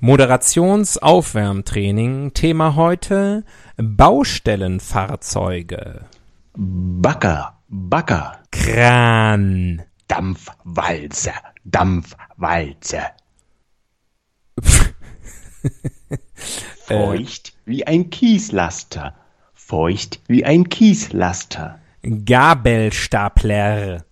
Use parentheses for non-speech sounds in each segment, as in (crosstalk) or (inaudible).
Moderationsaufwärmtraining. Thema heute Baustellenfahrzeuge. Bagger, Bagger, Kran. Dampfwalze, Dampfwalze. (laughs) Feucht wie ein Kieslaster, feucht wie ein Kieslaster. Gabelstapler.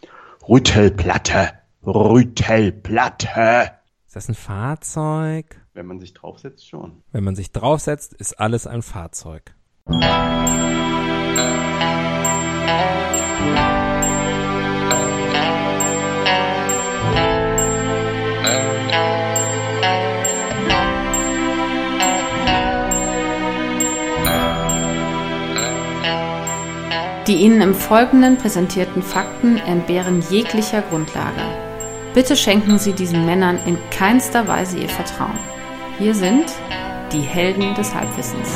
Rüttelplatte, Rüttelplatte. Ist das ein Fahrzeug? Wenn man sich draufsetzt, schon. Wenn man sich draufsetzt, ist alles ein Fahrzeug. Die Ihnen im Folgenden präsentierten Fakten entbehren jeglicher Grundlage. Bitte schenken Sie diesen Männern in keinster Weise Ihr Vertrauen. Hier sind die Helden des Halbwissens.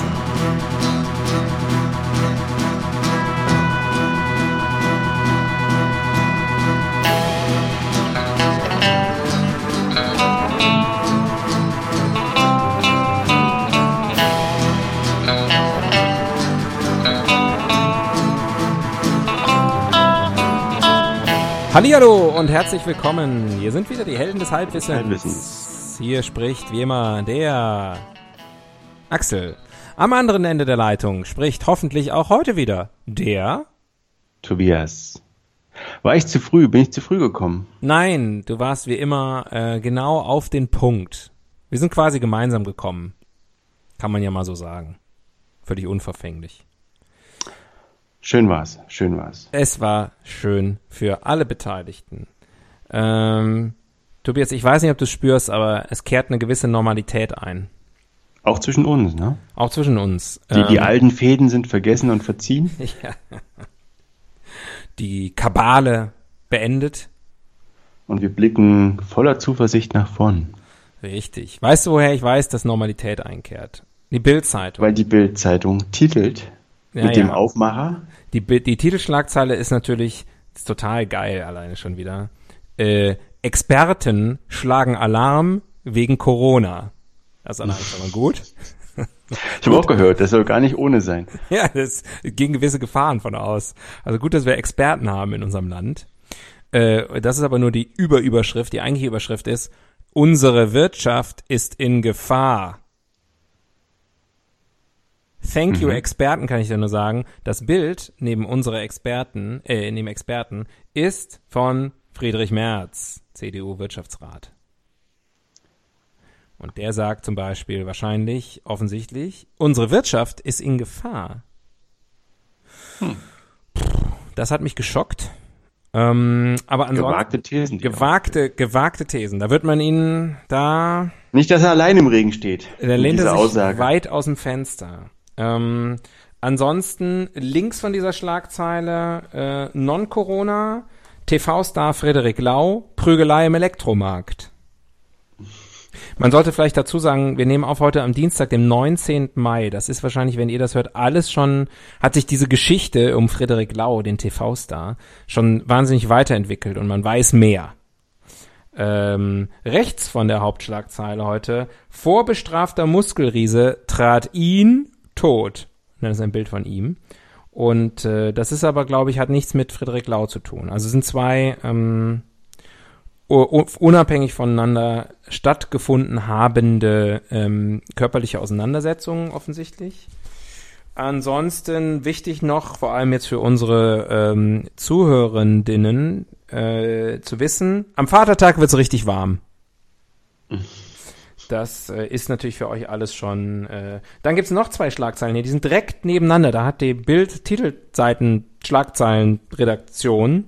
Hallihallo und herzlich willkommen. Hier sind wieder die Helden des Halbwissens. Halbwissens. Hier spricht wie immer der Axel. Am anderen Ende der Leitung spricht hoffentlich auch heute wieder der Tobias. War ich zu früh? Bin ich zu früh gekommen? Nein, du warst wie immer äh, genau auf den Punkt. Wir sind quasi gemeinsam gekommen. Kann man ja mal so sagen. Völlig unverfänglich. Schön war's, schön war's. Es war schön für alle Beteiligten. Ähm, Tobias, ich weiß nicht, ob du es spürst, aber es kehrt eine gewisse Normalität ein. Auch zwischen uns, ne? Auch zwischen uns. Die, die Ähm, alten Fäden sind vergessen und verziehen. (laughs) ja. Die Kabale beendet. Und wir blicken voller Zuversicht nach vorn. Richtig. Weißt du, woher ich weiß, dass Normalität einkehrt? Die Bildzeitung. Weil die Bild-Zeitung titelt Ja, mit dem ja. Aufmacher. Die, die Titelschlagzeile ist natürlich ist total geil alleine schon wieder. Äh, Experten schlagen Alarm wegen Corona. Das ist schon mal gut. Ich habe auch gehört, das soll gar nicht ohne sein. (laughs) Ja, das gegen gewisse Gefahren von aus. Also gut, dass wir Experten haben in unserem Land. Äh, das ist aber nur die Überüberschrift. Die eigentliche Überschrift ist, unsere Wirtschaft ist in Gefahr. Thank you, Experten, kann ich dir nur sagen. Das Bild neben unsere Experten, äh, neben Experten, ist von Friedrich Merz, CDU-Wirtschaftsrat. Und der sagt zum Beispiel wahrscheinlich, offensichtlich, unsere Wirtschaft ist in Gefahr. Das hat mich geschockt. Ähm, aber ansonsten Gewagte Thesen. gewagte, gewagte Thesen. Da wird man ihnen da Nicht, dass er allein im Regen steht. der mit lehnt er sich Aussage. weit aus dem Fenster. Ähm, ansonsten links von dieser Schlagzeile äh, Non-Corona, TV-Star Frederik Lau, Prügelei im Elektromarkt. Man sollte vielleicht dazu sagen, wir nehmen auf heute am Dienstag, dem 19. Mai. Das ist wahrscheinlich, wenn ihr das hört, alles schon, hat sich diese Geschichte um Frederik Lau, den TV-Star, schon wahnsinnig weiterentwickelt und man weiß mehr. Ähm, rechts von der Hauptschlagzeile heute, vorbestrafter Muskelriese trat ihn tot. Das ist ein Bild von ihm. Und äh, das ist aber, glaube ich, hat nichts mit Frederik Lau zu tun. Also es sind zwei ähm, unabhängig voneinander stattgefunden habende ähm, körperliche Auseinandersetzungen offensichtlich. Ansonsten wichtig noch, vor allem jetzt für unsere ähm, Zuhörendinnen, äh, zu wissen, am Vatertag wird's richtig warm. (laughs) Das äh, ist natürlich für euch alles schon. Äh, dann gibt's noch zwei Schlagzeilen hier, die sind direkt nebeneinander. Da hat die Bild-Titelseiten-Schlagzeilenredaktion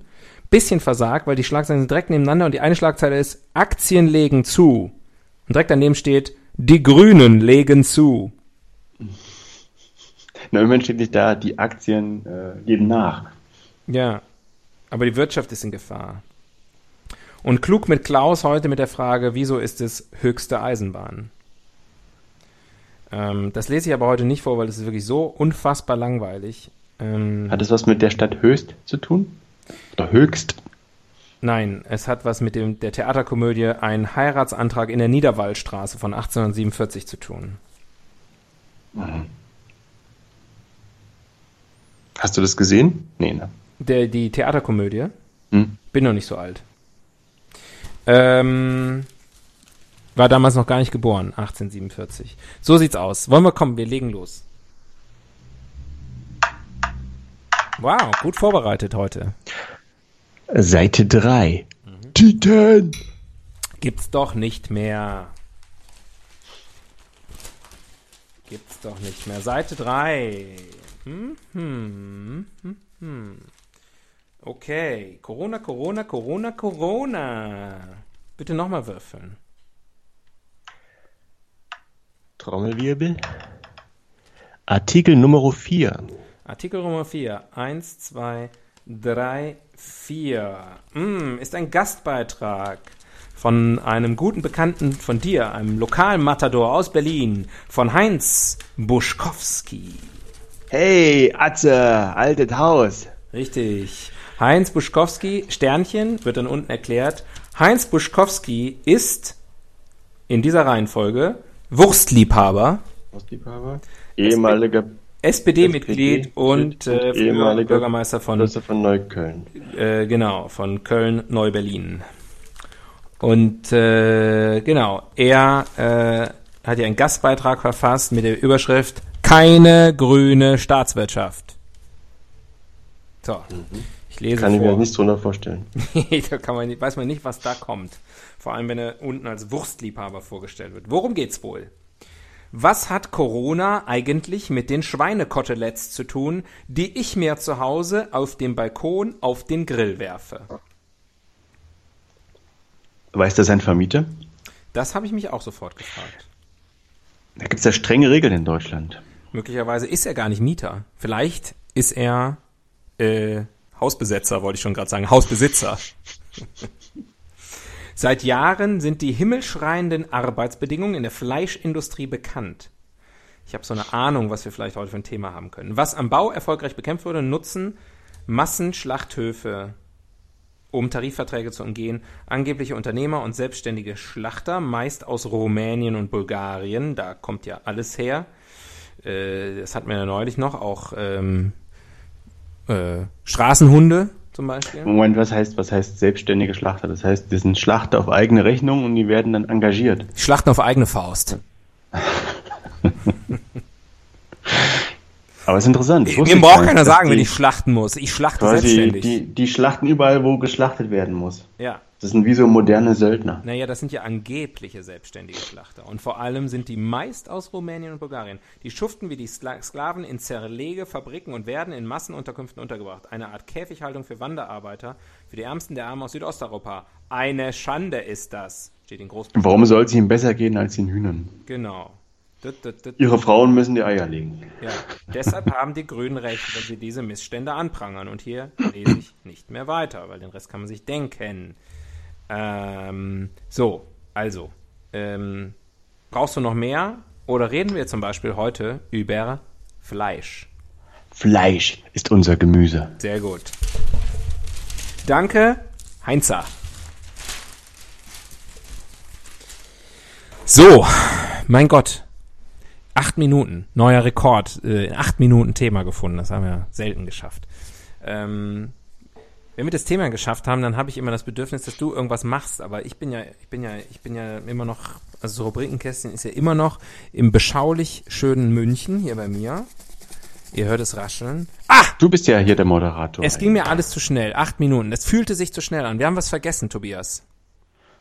bisschen versagt, weil die Schlagzeilen sind direkt nebeneinander und die eine Schlagzeile ist Aktien legen zu. Und direkt daneben steht, die Grünen legen zu. Na, irgendwann steht nicht da, die Aktien äh, geben nach. Ja, aber die Wirtschaft ist in Gefahr. Und klug mit Klaus heute mit der Frage, wieso ist es höchste Eisenbahn? Ähm, das lese ich aber heute nicht vor, weil es ist wirklich so unfassbar langweilig. Ähm, Hat es was mit der Stadt Höchst zu tun? Oder Höchst? Nein, es hat was mit dem, der Theaterkomödie Ein Heiratsantrag in der Niederwallstraße von 1847 zu tun. Hast du das gesehen? Nee, ne? Der, die Theaterkomödie? Hm? Bin noch nicht so alt. Ähm, war damals noch gar nicht geboren, 1847. So sieht's aus. Wollen wir kommen, wir legen los. Wow, gut vorbereitet heute. Seite 3. Titan! Gibt's doch nicht mehr. Gibt's doch nicht mehr. Seite 3. Hm, hm, hm, hm. Okay. Corona, Corona, Corona, Corona. Bitte nochmal würfeln. Trommelwirbel. Artikel Nummer 4. Artikel Nummer 4. 1, 2, 3, 4. Hm, ist ein Gastbeitrag von einem guten Bekannten von dir, einem lokalen Matador aus Berlin, von Heinz Buschkowski. Hey, Atze, altes Haus. Richtig. Heinz Buschkowski, Sternchen, wird dann unten erklärt. Heinz Buschkowski ist in dieser Reihenfolge Wurstliebhaber, Hausliebhaber. Ehemaliger SPD-Mitglied SPD und äh, ehemaliger Bürgermeister von von Neukölln. Äh, genau, von Köln, Neu-Berlin. Und äh, genau, er äh, hat ja einen Gastbeitrag verfasst mit der Überschrift Keine grüne Staatswirtschaft. So, ich lese Kann ich mir vor. nichts drunter vorstellen. (laughs) da kann man, nicht- weiß man nicht, was da kommt. Vor allem, wenn er unten als Wurstliebhaber vorgestellt wird. Worum geht's wohl? Was hat Corona eigentlich mit den Schweinekoteletts zu tun, die ich mir zu Hause auf dem Balkon auf den Grill werfe? Weiß das ein Vermieter? Das habe ich mich auch sofort gefragt. Da gibt es ja strenge Regeln in Deutschland. Möglicherweise ist er gar nicht Mieter. Vielleicht ist er äh, Hausbesetzer, wollte ich schon gerade sagen, Hausbesitzer. Seit Jahren sind die himmelschreienden Arbeitsbedingungen in der Fleischindustrie bekannt. Ich habe so eine Ahnung, was wir vielleicht heute für ein Thema haben können. Was am Bau erfolgreich bekämpft wurde, nutzen Massenschlachthöfe, um Tarifverträge zu umgehen. Angebliche Unternehmer und selbstständige Schlachter, meist aus Rumänien und Bulgarien, da kommt ja alles her. Äh, das hatten wir ja neulich noch, auch ähm, äh, Straßenhunde zum Beispiel. Moment, was heißt, was heißt selbstständige Schlachter? Das heißt, das sind Schlachter auf eigene Rechnung und die werden dann engagiert. Schlachten auf eigene Faust. (laughs) Aber es ist interessant. Mir braucht keiner sagen, wenn die ich schlachten muss. Ich schlachte selbstständig. die, die schlachten überall, wo geschlachtet werden muss. ja. Das sind wie so moderne Söldner. Naja, das sind ja angebliche selbstständige Schlachter. Und vor allem sind die meist aus Rumänien und Bulgarien. Die schuften wie die Skla Sklaven in Zerlegefabriken und werden in Massenunterkünften untergebracht. Eine Art Käfighaltung für Wanderarbeiter, für die Ärmsten der Armen aus Südosteuropa. Eine Schande ist das. Steht in Großbritannien. Warum soll es ihnen besser gehen als den Hühnern? Genau. Ihre Frauen müssen die Eier legen. Ja, deshalb haben die Grünen recht, wenn sie diese Missstände anprangern. Und hier lese ich nicht mehr weiter, weil den Rest kann man sich denken. Ähm, so, also, ähm, brauchst du noch mehr? Oder reden wir zum Beispiel heute über Fleisch? Fleisch ist unser Gemüse. Sehr gut. Danke, Heinzer. So, mein Gott. Acht Minuten, neuer Rekord. Äh, in acht Minuten Thema gefunden. Das haben wir selten geschafft. Ähm, wenn wir das Thema geschafft haben, dann habe ich immer das Bedürfnis, dass du irgendwas machst. Aber ich bin ja, ich bin ja, ich bin ja immer noch, also so Rubrikenkästchen ist ja immer noch im beschaulich schönen München hier bei mir. Ihr hört es rascheln. Du bist ja hier der Moderator. Es ging mir alles zu schnell. Acht Minuten. Es fühlte sich zu schnell an. Wir haben was vergessen, Tobias.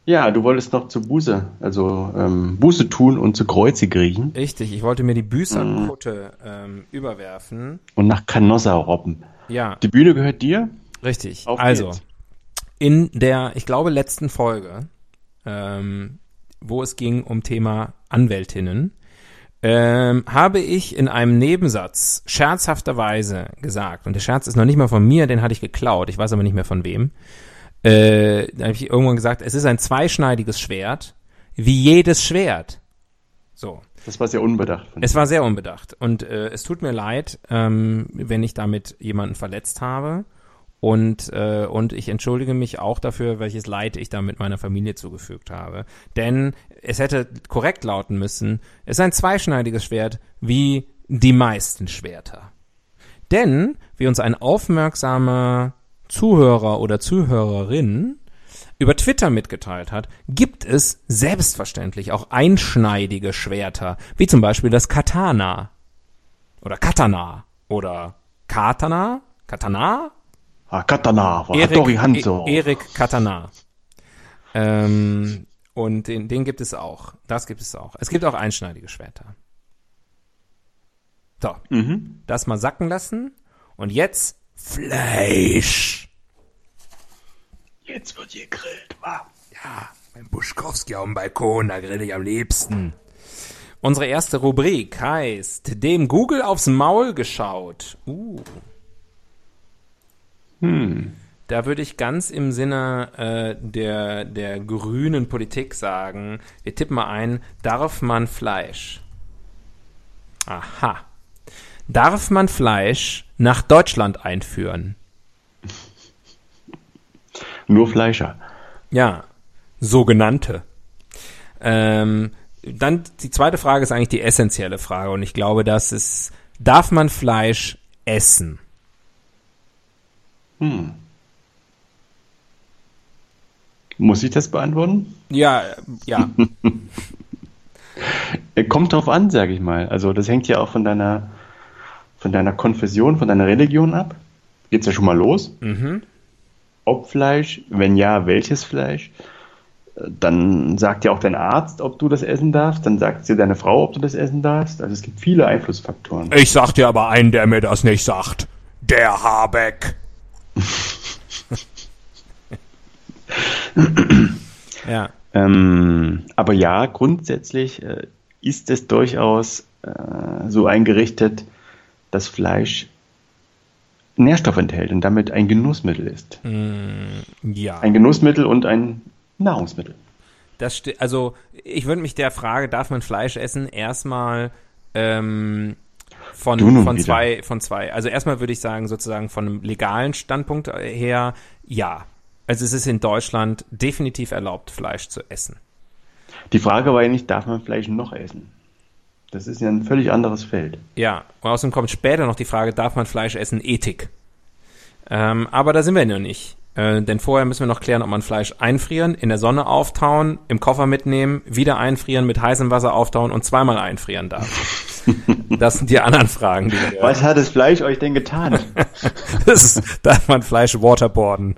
Ja, du wolltest noch zu Buße, also ähm, Buße tun und zu Kreuze kriechen Richtig, ich wollte mir die Büßerkutte ähm, überwerfen. und nach Canossa robben. Ja, Die Bühne gehört dir? Richtig. Auf also, geht's. in der, ich glaube, letzten Folge, ähm, wo es ging um Thema Anwältinnen, ähm, habe ich in einem Nebensatz scherzhafterweise gesagt, und der Scherz ist noch nicht mal von mir, den hatte ich geklaut, ich weiß aber nicht mehr von wem, äh, da habe ich irgendwann gesagt, es ist ein zweischneidiges Schwert, wie jedes Schwert. So. Das war sehr unbedacht. Es war sehr unbedacht und äh, es tut mir leid, ähm, wenn ich damit jemanden verletzt habe Und, äh, und ich entschuldige mich auch dafür, welches Leid ich da mit meiner Familie zugefügt habe. Denn es hätte korrekt lauten müssen, es ist ein zweischneidiges Schwert wie die meisten Schwerter. Denn, wie uns ein aufmerksamer Zuhörer oder Zuhörerin über Twitter mitgeteilt hat, gibt es selbstverständlich auch einschneidige Schwerter, wie zum Beispiel das Katana oder Katana oder Katana, Katana, Ah, Katana, war Erik, Hattori Hanzo. E Erik Katana. Ähm, und den, den gibt es auch. Das gibt es auch. Es gibt auch einschneidige Schwerter. So, Mhm. das mal sacken lassen. Und jetzt Fleisch. Jetzt wird gegrillt, wa? Ja, mein Buschkowski auf dem Balkon, da grill ich am liebsten. Unsere erste Rubrik heißt, dem Google aufs Maul geschaut. Uh. Da würde ich ganz im Sinne äh, der, der grünen Politik sagen, wir tippen mal ein, darf man Fleisch? Aha. Darf man Fleisch nach Deutschland einführen? Nur Fleischer. Ja, sogenannte. Ähm, dann die zweite Frage ist eigentlich die essentielle Frage und ich glaube, das ist, darf man Fleisch essen? Muss ich das beantworten? Ja, ja, (laughs) Äh, Kommt drauf an, sage ich mal. Also das hängt ja auch von deiner, von deiner Konfession, von deiner Religion ab. Geht's ja schon mal los. Ob Fleisch, wenn ja, welches Fleisch? Äh, Dann sagt ja auch dein Arzt, ob du das essen darfst. Dann sagt dir deine Frau, ob du das essen darfst. Also es gibt viele Einflussfaktoren. ich sag dir aber einen, der mir das nicht sagt. Der Habeck. Ja, Ähm, aber ja, grundsätzlich äh, ist es durchaus äh, so eingerichtet, dass Fleisch Nährstoff enthält und damit ein Genussmittel ist. ja. Ein Genussmittel und ein Nahrungsmittel. Das also ich würde mich der Frage, darf man Fleisch essen, erstmal ähm, von, von wieder. zwei, von zwei. Also erstmal würde ich sagen, sozusagen von einem legalen Standpunkt her, ja. Also es ist in Deutschland definitiv erlaubt, Fleisch zu essen. Die Frage war ja nicht, darf man Fleisch noch essen? Das ist ja ein völlig anderes Feld. Ja, und außerdem kommt später noch die Frage, darf man Fleisch essen? Ethik. Ähm, aber da sind wir noch nicht. Äh, denn vorher müssen wir noch klären, ob man Fleisch einfrieren, in der Sonne auftauen, im Koffer mitnehmen, wieder einfrieren, mit heißem Wasser auftauen und zweimal einfrieren darf. (laughs) Das sind die anderen Fragen, die wir Was hat das Fleisch euch denn getan? (laughs) Das ist, darf man Fleisch waterboarden.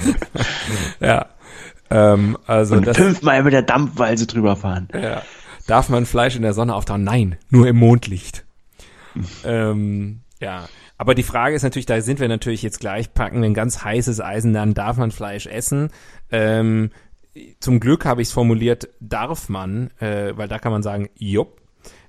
(laughs) ja. Ähm, also Und das, fünfmal mit der Dampfwalze drüber fahren. ja. Darf man Fleisch in der Sonne auftauen? Nein, nur im Mondlicht. ähm, ja. Aber die Frage ist natürlich, da sind wir natürlich jetzt gleich, packen ein ganz heißes Eisen, dann darf man Fleisch essen. Ähm, zum Glück habe ich es formuliert, darf man, äh, weil da kann man sagen, jupp.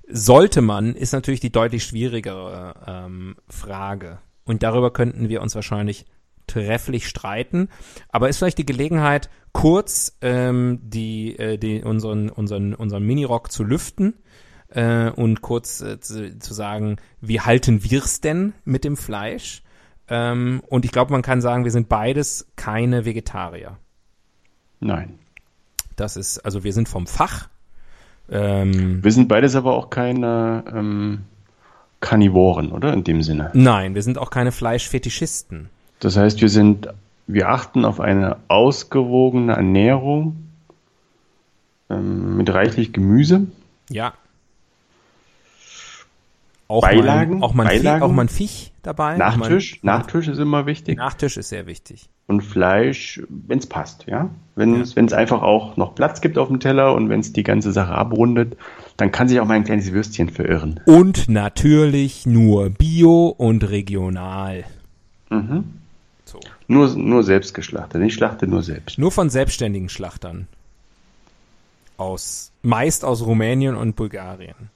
Sollte man, ist natürlich die deutlich schwierigere ähm, Frage. Und darüber könnten wir uns wahrscheinlich trefflich streiten. Aber ist vielleicht die Gelegenheit, kurz ähm, die, äh, die, unseren, unseren, unseren Minirock zu lüften äh, und kurz äh, zu, zu sagen, wie halten wir's denn mit dem Fleisch? Ähm, und ich glaube, man kann sagen, wir sind beides keine Vegetarier. Nein. Das ist, also wir sind vom Fach. Ähm, Wir sind beides aber auch keine ähm, Karnivoren, oder? In dem Sinne. nein, wir sind auch keine Fleischfetischisten. Das heißt, wir sind, wir achten auf eine ausgewogene Ernährung ähm, mit reichlich Gemüse. Ja. Auch Beilagen? Mal, auch, mal ein Viech, Beilagen? auch mal ein Viech dabei. Nachtisch, Auch mal, Nachtisch ist immer wichtig. Nachtisch ist sehr wichtig. Und Fleisch, wenn es passt, ja. Wenn es einfach auch noch Platz gibt auf dem Teller und wenn es die ganze Sache abrundet, dann kann sich auch mal ein kleines Würstchen verirren. Und natürlich nur Bio und regional. Mhm. So. Nur, nur selbst geschlachtet. Ich schlachte nur selbst. Nur von selbstständigen Schlachtern. Aus, meist aus Rumänien und Bulgarien.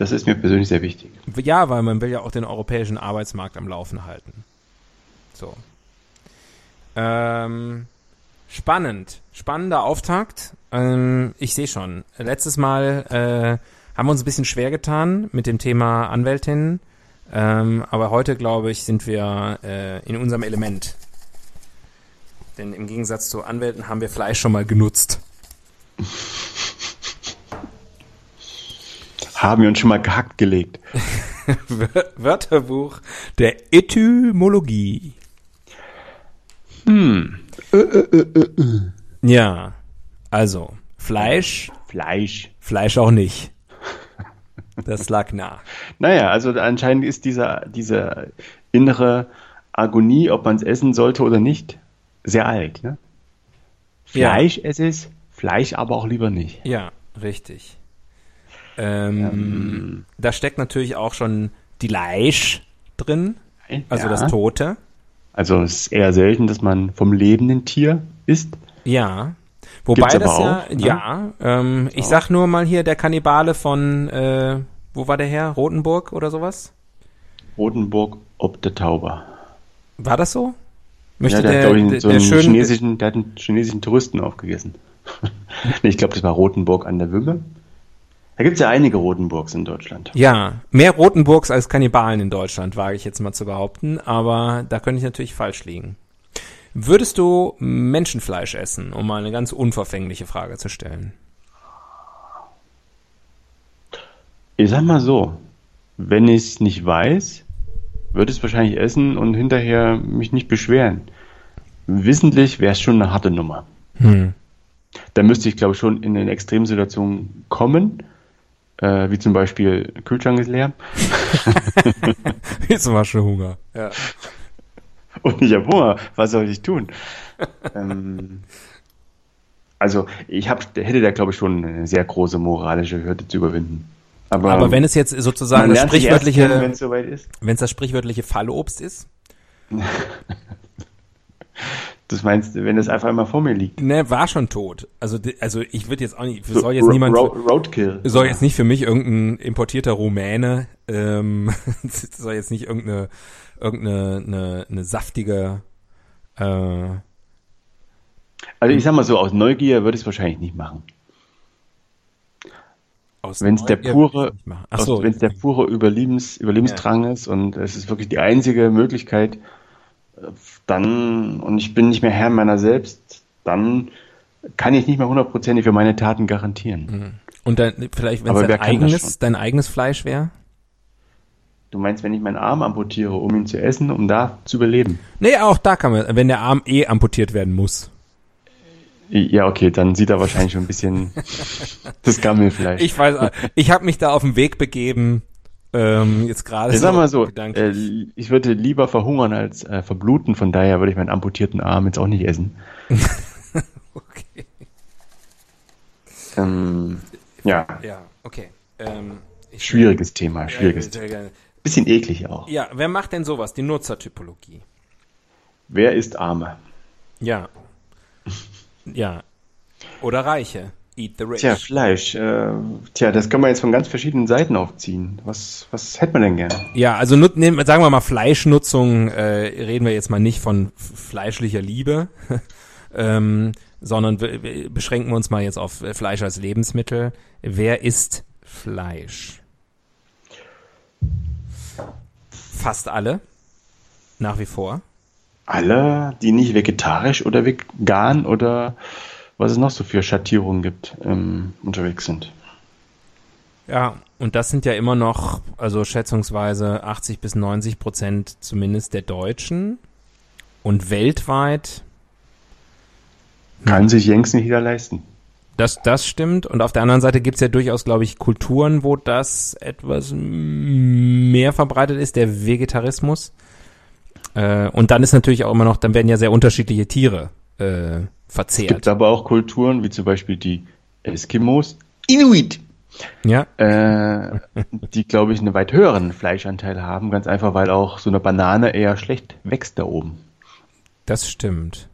Das ist mir persönlich sehr wichtig. Ja, weil man will ja auch den europäischen Arbeitsmarkt am Laufen halten. So. Ähm, spannend. Spannender Auftakt. Ähm, ich sehe schon. Letztes Mal äh, haben wir uns ein bisschen schwer getan mit dem Thema Anwältin. Ähm, aber heute, glaube ich, sind wir äh, in unserem Element. Denn im Gegensatz zu Anwälten haben wir Fleisch schon mal genutzt. (laughs) Haben wir uns schon mal gehackt gelegt. (laughs) Wörterbuch der Etymologie. Hm. Ja, also Fleisch, Fleisch. Fleisch auch nicht. Das lag nah. Naja, also anscheinend ist dieser, diese innere Agonie, ob man es essen sollte oder nicht, sehr alt. Ne? Ja. Fleisch esse es, Fleisch aber auch lieber nicht. Ja, richtig. Ähm, Da steckt natürlich auch schon die Leisch drin, also Ja. das Tote. Also es ist eher selten, dass man vom lebenden Tier isst. Ja. Wobei Gibt's das aber ja, auch, ne? ja, ähm, ich sag nur mal hier der Kannibale von, äh, wo war der her? Rotenburg oder sowas? Rotenburg ob der Tauber. War das so? Möchte ja, der, der, hat, ich, der, so der schönen, chinesischen, der hat einen chinesischen Touristen aufgegessen. (laughs) ich glaube, das war Rotenburg an der Wümme. Da gibt es ja einige Rotenburgs in Deutschland. Ja, mehr Rotenburgs als Kannibalen in Deutschland, wage ich jetzt mal zu behaupten, aber da könnte ich natürlich falsch liegen. Würdest du Menschenfleisch essen, um mal eine ganz unverfängliche Frage zu stellen? Ich sag mal so, wenn ich es nicht weiß, würde ich es wahrscheinlich essen und hinterher mich nicht beschweren. Wissentlich wäre es schon eine harte Nummer. Hm. Da müsste ich, glaube ich, schon in eine Extremsituation kommen, äh, wie zum Beispiel Kühlschrank ist leer (laughs) Jetzt war schon Hunger. Ja. (laughs) und ich habe Hunger. Was soll ich tun? ähm, also ich hab, hätte da, glaube ich, schon eine sehr große moralische Hürde zu überwinden. Aber, Aber wenn es jetzt sozusagen das sprichwörtliche, wenn es soweit ist. wenn es das sprichwörtliche Fallobst ist, Das meinst du, wenn es einfach immer vor mir liegt? ne, war schon tot. Also, also ich würde jetzt auch nicht, soll jetzt niemand, Ro Roadkill. soll jetzt nicht für mich irgendein importierter Rumäne, ähm, (laughs) soll jetzt nicht irgendeine, irgendeine, eine, eine saftige, äh, Also ich sag mal so, aus Neugier würde ich es wahrscheinlich nicht machen. aus Wenn es der Neugier pure, so, wenn es der pure Überlebens, Überlebensdrang ist und es ist wirklich die einzige Möglichkeit, dann, und ich bin nicht mehr Herr meiner selbst, dann kann ich nicht mehr hundertprozentig für meine Taten garantieren. und dann vielleicht, wenn es dein eigenes, dein eigenes Fleisch wäre? Du meinst, wenn ich meinen Arm amputiere, um ihn zu essen, um da zu überleben? Nee, auch da kann man, wenn der Arm eh amputiert werden muss. Ja, okay, dann sieht er wahrscheinlich schon ein bisschen (laughs) das Gammelfleisch. Ich weiß, ich habe mich da auf den Weg begeben, ähm, jetzt gerade. Ich sag mal so, äh, ich würde lieber verhungern als äh, verbluten, von daher würde ich meinen amputierten Arm jetzt auch nicht essen. (laughs) okay. Ähm, ja, Ja, okay. Ähm, schwieriges Thema, schwieriges Ja, gerne. Bisschen eklig auch. Ja, wer macht denn sowas? Die Nutzertypologie. Wer ist Arme? Ja. Ja. Oder Reiche. Eat the rich. Tja, Fleisch. Äh, tja, das können wir jetzt von ganz verschiedenen Seiten aufziehen. Was, was hätte man denn gerne? Ja, also nut- nehmen, sagen wir mal Fleischnutzung, äh, reden wir jetzt mal nicht von fleischlicher Liebe, (laughs) ähm, sondern wir, wir beschränken uns mal jetzt auf äh, Fleisch als Lebensmittel. Wer isst Fleisch? Fast alle. Nach wie vor. Alle, die nicht vegetarisch oder vegan oder was es noch so für Schattierungen gibt, ähm, unterwegs sind. Ja, und das sind ja immer noch, also schätzungsweise 80 bis 90 Prozent zumindest der Deutschen. Und weltweit Kann sich Jenks nicht jeder leisten. Das, das stimmt. Und auf der anderen Seite gibt's ja durchaus, glaube ich, Kulturen, wo das etwas mehr verbreitet ist, der Vegetarismus. Äh, und dann ist natürlich auch immer noch, dann werden ja sehr unterschiedliche Tiere äh, Es verzehrt. gibt aber auch Kulturen, wie zum Beispiel die Eskimos, Inuit, Ja, äh, die, glaube ich, einen weit höheren Fleischanteil haben, ganz einfach, weil auch so eine Banane eher schlecht wächst da oben. das stimmt.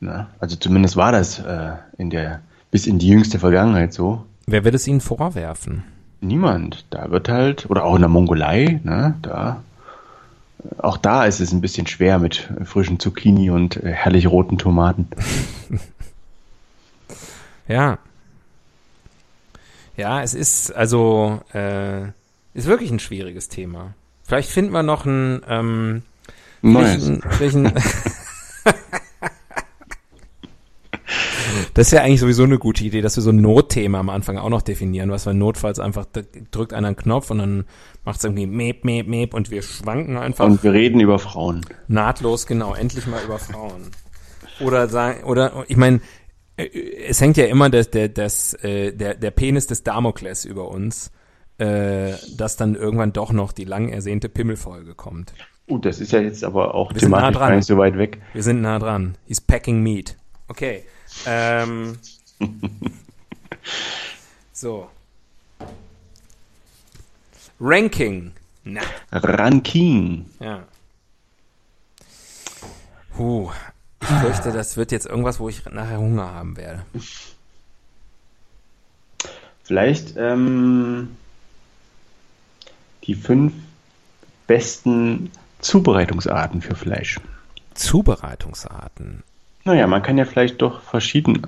Ne? Also zumindest war das äh, in der bis in die jüngste Vergangenheit so. Wer wird es ihnen vorwerfen? Niemand. Da wird halt, oder auch in der Mongolei, ne, da, auch da ist es ein bisschen schwer mit frischen Zucchini und äh, herrlich roten Tomaten. (laughs) Ja. Ja, es ist also äh, ist wirklich ein schwieriges Thema. Vielleicht finden wir noch ein ähm, Neues. welchen, welchen (laughs) Das ist ja eigentlich sowieso eine gute Idee, dass wir so ein Notthema am Anfang auch noch definieren, was wir notfalls einfach drückt einer einen Knopf und dann macht es irgendwie meep, meep, meep und wir schwanken einfach Und wir reden über Frauen. nahtlos, genau, endlich mal über Frauen. Oder sagen, oder ich meine, äh, es hängt ja immer das, der, das, äh, der, der Penis des Damokles über uns, äh, dass dann irgendwann doch noch die lang ersehnte Pimmelfolge kommt. Uh, das ist ja jetzt aber auch Wir nah thematisch dran. gar nicht so weit weg. Wir sind nah dran. He's packing meat. Okay. Ähm, (laughs) so. Ranking. Na, Ranking. ja. Huh. Ich fürchte, das wird jetzt irgendwas, wo ich nachher Hunger haben werde. Vielleicht ähm, die fünf besten Zubereitungsarten für Fleisch. Zubereitungsarten. Naja, man kann ja vielleicht doch verschieden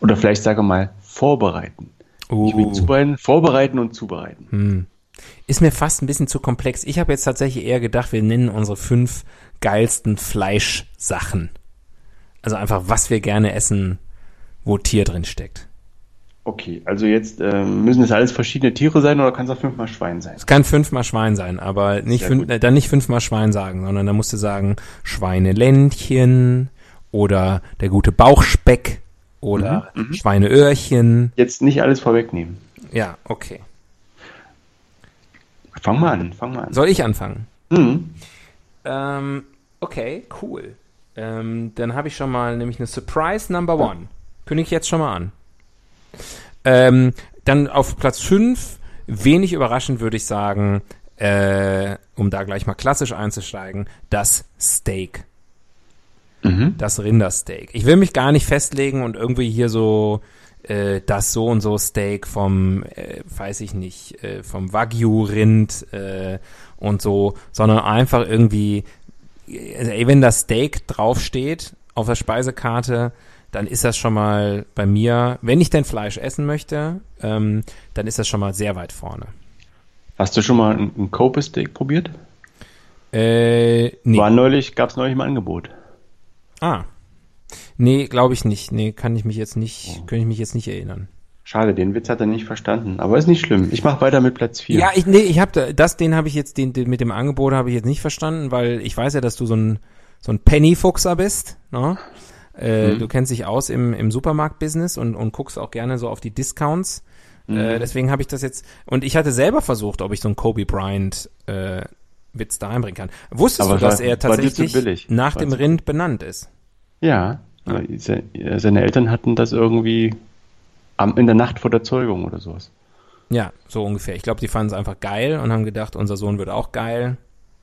oder vielleicht sage mal vorbereiten. Ich will Uh. zubereiten, vorbereiten und zubereiten. Ist mir fast ein bisschen zu komplex. Ich habe jetzt tatsächlich eher gedacht, wir nennen unsere fünf geilsten Fleischsachen. Also einfach, was wir gerne essen, wo Tier drin steckt. Okay, also jetzt ähm, müssen es alles verschiedene Tiere sein oder kann es auch fünfmal Schwein sein? Es kann fünfmal Schwein sein, aber nicht fünf, äh, dann nicht fünfmal Schwein sagen, sondern dann musst du sagen Schweineländchen oder der gute Bauchspeck oder Mhm, Schweineöhrchen. Jetzt nicht alles vorwegnehmen. Ja, okay. Fang mal an, fang mal an. Soll ich anfangen? Mhm. Ähm, okay, cool. Ähm, dann habe ich schon mal nämlich eine Surprise Number One. Kündige ich jetzt schon mal an. Ähm, dann auf Platz 5, wenig überraschend würde ich sagen, äh, um da gleich mal klassisch einzusteigen, das Steak. Mhm. Das Rindersteak. Ich will mich gar nicht festlegen und irgendwie hier so äh, das so und so Steak vom, äh, weiß ich nicht, äh, vom Wagyu-Rind äh, und so, sondern einfach irgendwie, also, wenn das Steak draufsteht auf der Speisekarte, dann ist das schon mal bei mir, wenn ich denn Fleisch essen möchte, ähm, dann ist das schon mal sehr weit vorne. Hast du schon mal ein, ein Kobe Steak probiert? Äh, nee. War neulich, gab es neulich im Angebot. Ah. Nee, glaube ich nicht. Nee, kann ich mich jetzt nicht, kann ich mich jetzt nicht erinnern. Schade, den Witz hat er nicht verstanden. Aber ist nicht schlimm. Ich mache weiter mit Platz 4. Ja, ich, nee, ich habe das, den habe ich jetzt, den, den mit dem Angebot habe ich jetzt nicht verstanden, weil ich weiß ja, dass du so ein so ein Pennyfuchser bist. Ne? Äh, Du kennst dich aus im, im Supermarkt-Business und, und guckst auch gerne so auf die Discounts. Äh, deswegen habe ich das jetzt und ich hatte selber versucht, ob ich so einen Kobe Bryant äh, Witz da einbringen kann. Wusstest Aber du, dass war- er tatsächlich nach War dem Rind benannt ist? Ja, se- seine Eltern hatten das irgendwie in der Nacht vor der Zeugung oder sowas. Ja, so ungefähr. Ich glaube, die fanden es einfach geil und haben gedacht, unser Sohn wird auch geil.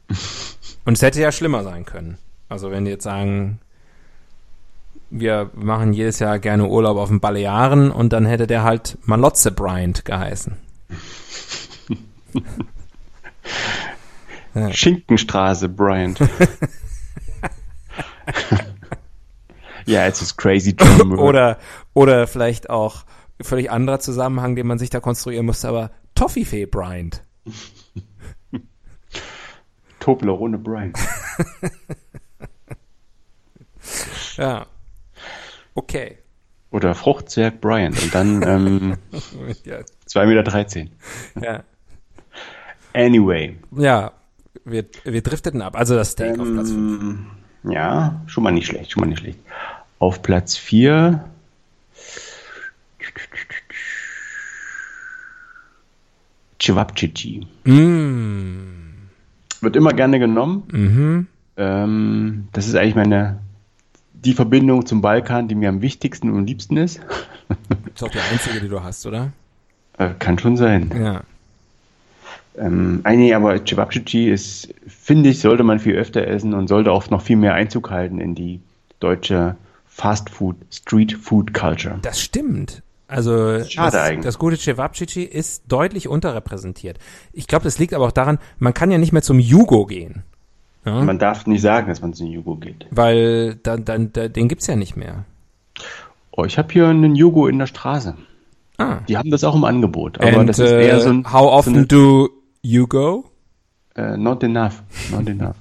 (laughs) und es hätte ja schlimmer sein können. Also wenn die jetzt sagen, wir machen jedes Jahr gerne Urlaub auf den Balearen und dann hätte der halt Malotze Bryant geheißen. (laughs) Ja. Schinkenstraße, Bryant. (laughs) (laughs) ja, es ist crazy Moore. (laughs) Oder, oder vielleicht auch völlig anderer Zusammenhang, den man sich da konstruieren musste, aber Toffifee Bryant. Toblerone Bryant. Ja. Okay. Oder Fruchtzwerg Bryant. Und dann ähm, Ja. 2,13 Meter. Ja. Anyway. Ja, wir, wir drifteten ab. Also das Steak auf Platz 5. Ähm, ja, schon mal nicht schlecht, schon mal nicht schlecht. Auf Platz 4 Cevapcici. Mm. Wird immer gerne genommen. Mhm. Ähm, das ist eigentlich meine die Verbindung zum Balkan, die mir am wichtigsten und liebsten ist. Ist auch die einzige, die du hast, oder? Äh, kann schon sein. Ja. Ähm, nee, aber Cevapcici ist, finde ich, sollte man viel öfter essen und sollte auch noch viel mehr Einzug halten in die deutsche Fast Food, Street Food Culture. Das stimmt. Also Schade das, eigentlich. das gute Cevapcici ist deutlich unterrepräsentiert. Ich glaube, das liegt aber auch daran, man kann ja nicht mehr zum Jugo gehen. Ja? Man darf nicht sagen, dass man zu Jugo geht. weil dann, dann, da, den gibt's ja nicht mehr. Oh, ich habe hier einen Jugo in der Straße. Ah. Die haben das auch im Angebot. Aber And, das ist eher so ein. uh, how so often eine, do you go? äh, not enough. Not enough.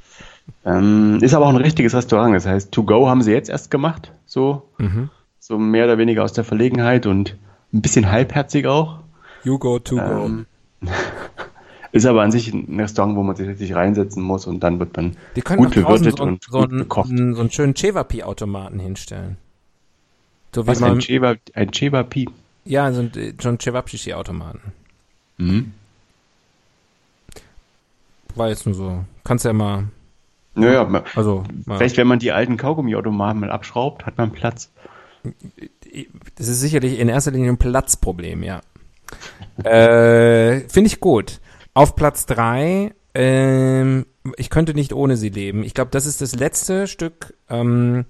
(laughs) ähm, ist aber auch ein richtiges Restaurant. Das heißt, To Go haben sie jetzt erst gemacht. So, Mhm. so mehr oder weniger aus der Verlegenheit und ein bisschen halbherzig auch. You go to go. Ähm, (laughs) ist aber an sich ein Restaurant, wo man sich richtig reinsetzen muss und dann wird man Die können gut bewirtet so, und so, gut einen, gekocht. so einen schönen Cevapi-Automaten hinstellen. So wie Was, ein man, ein Cheba Pi. ja, so ein, so ein Cevapcici-Automaten. Mhm. War jetzt nur so. Kannst ja mal, Naja, ma- also, mal. vielleicht wenn man die alten Kaugummiautomaten mal abschraubt, hat man Platz. Das ist sicherlich in erster Linie ein Platzproblem, ja. (laughs) äh, Finde ich gut. Auf Platz drei, ähm, ich könnte nicht ohne sie leben. Ich glaube, das ist das letzte Stück ähm,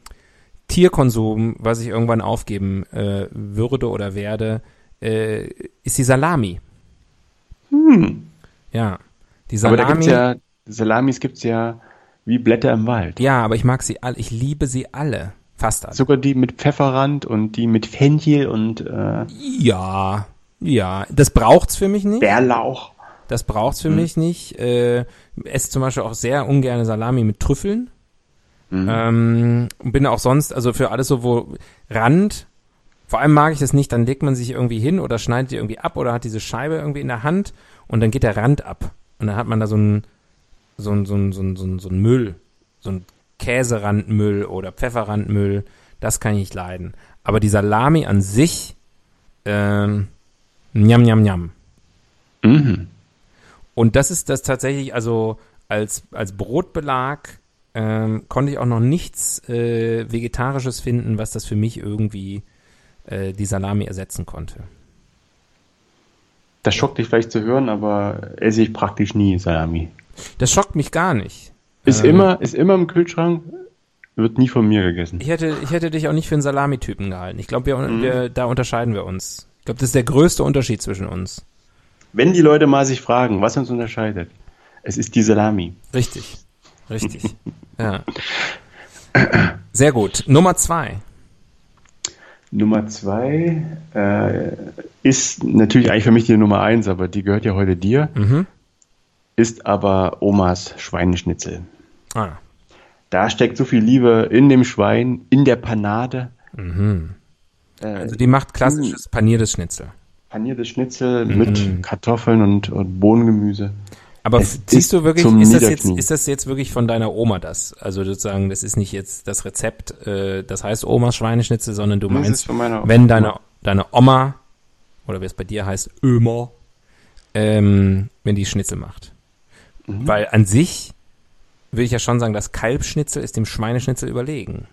Tierkonsum, was ich irgendwann aufgeben äh, würde oder werde, äh, ist die Salami. Hm. Ja. Die Aber Salami. da gibt's ja, Salamis gibt's ja wie Blätter im Wald. ja, aber ich mag sie alle. Ich liebe sie alle. Fast alle. Sogar die mit Pfefferrand und die mit Fenchel und äh, Ja, ja. Das braucht's für mich nicht. Bärlauch. Das braucht's für mich nicht. Äh, esse zum Beispiel auch sehr ungerne Salami mit Trüffeln. Mhm. Ähm, und bin auch sonst, also für alles so, wo Rand, vor allem mag ich das nicht, dann legt man sich irgendwie hin oder schneidet die irgendwie ab oder hat diese Scheibe irgendwie in der Hand und dann geht der Rand ab. Und dann hat man da so ein, so ein, so ein, so ein, so ein, so ein Müll, so ein Käserandmüll oder Pfefferrandmüll, das kann ich nicht leiden. Aber die Salami an sich, ähm, njam, njam, njam. Mhm. Und das ist das tatsächlich, also als, als Brotbelag ähm, konnte ich auch noch nichts äh, Vegetarisches finden, was das für mich irgendwie äh, die Salami ersetzen konnte. Das schockt dich vielleicht zu hören, aber esse ich praktisch nie Salami. Das schockt mich gar nicht. Ist Ähm, immer, ist immer im Kühlschrank, wird nie von mir gegessen. Ich hätte, ich hätte dich auch nicht für einen Salamitypen gehalten. Ich glaube, wir, wir, da unterscheiden wir uns. Ich glaube, das ist der größte Unterschied zwischen uns. Wenn die Leute mal sich fragen, was uns unterscheidet, es ist die Salami. Richtig. Richtig. (laughs) ja. Sehr gut. Nummer zwei. Nummer zwei äh, ist natürlich eigentlich für mich die Nummer eins, aber die gehört ja heute dir. Mhm. Ist aber Omas Schweineschnitzel. Ah. Da steckt so viel Liebe in dem Schwein, in der Panade. Mhm. Äh, Also die macht klassisches paniertes Schnitzel. paniertes Schnitzel Mhm. mit Kartoffeln und, und Bohnengemüse. Aber Es ist du wirklich, ist das, jetzt, ist das jetzt wirklich von deiner Oma das? Also sozusagen, das ist nicht jetzt das Rezept, äh, das heißt Omas Schweineschnitzel, sondern du meinst, von meiner Oma. wenn deine, deine Oma, oder wie es bei dir heißt, Ömer, ähm, wenn die Schnitzel macht. Mhm. Weil an sich würde ich ja schon sagen, das Kalbschnitzel ist dem Schweineschnitzel überlegen.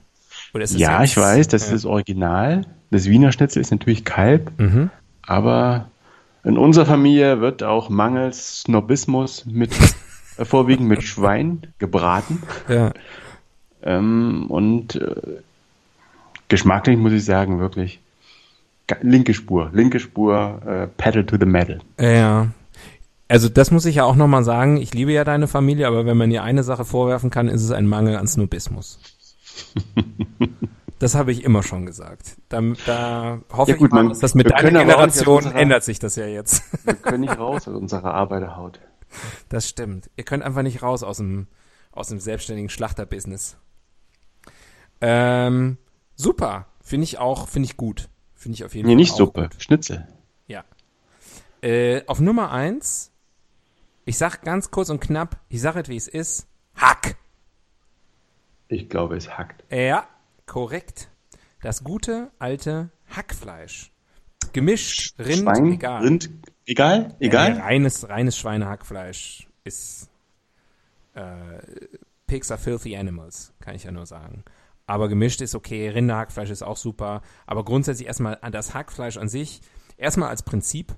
Oder ist es Ja, jetzt- ich weiß, das ja. ist das Original. Das Wiener Schnitzel ist natürlich Kalb, Mhm. aber in unserer Familie wird auch mangels Snobismus mit (laughs) äh, vorwiegend mit Schwein gebraten. Ja. Ähm, und äh, geschmacklich muss ich sagen, wirklich linke Spur, linke Spur, äh, Pedal to the Metal. Ja. Also das muss ich ja auch nochmal sagen. Ich liebe ja deine Familie, aber wenn man ihr eine Sache vorwerfen kann, ist es ein Mangel an Snobismus. (laughs) das habe ich immer schon gesagt. Da, da hoffe Ja, gut, ich mal, man- dass das mit deiner nicht Generation unserer- ändert sich das ja jetzt. Wir können nicht raus aus unserer Arbeiterhaut. (laughs) Das stimmt. Ihr könnt einfach nicht raus aus dem, aus dem selbstständigen Schlachterbusiness. Ähm, super. Finde ich auch, finde ich gut. Finde ich auf jeden Nee, Fall nicht auch Suppe, gut. Schnitzel. Ja. Äh, auf Nummer eins, ich sag ganz kurz und knapp, ich sag es wie es ist, Hack. Ich glaube, es hackt. Ja, korrekt. Das gute alte Hackfleisch. Gemischt, Rind, Schwein, egal. Rind, egal, egal. Äh, reines, reines Schweinehackfleisch ist äh, Pigs are filthy animals, kann ich ja nur sagen. Aber gemischt ist okay, Rinderhackfleisch ist auch super. Aber grundsätzlich erstmal an das Hackfleisch an sich, erstmal als Prinzip.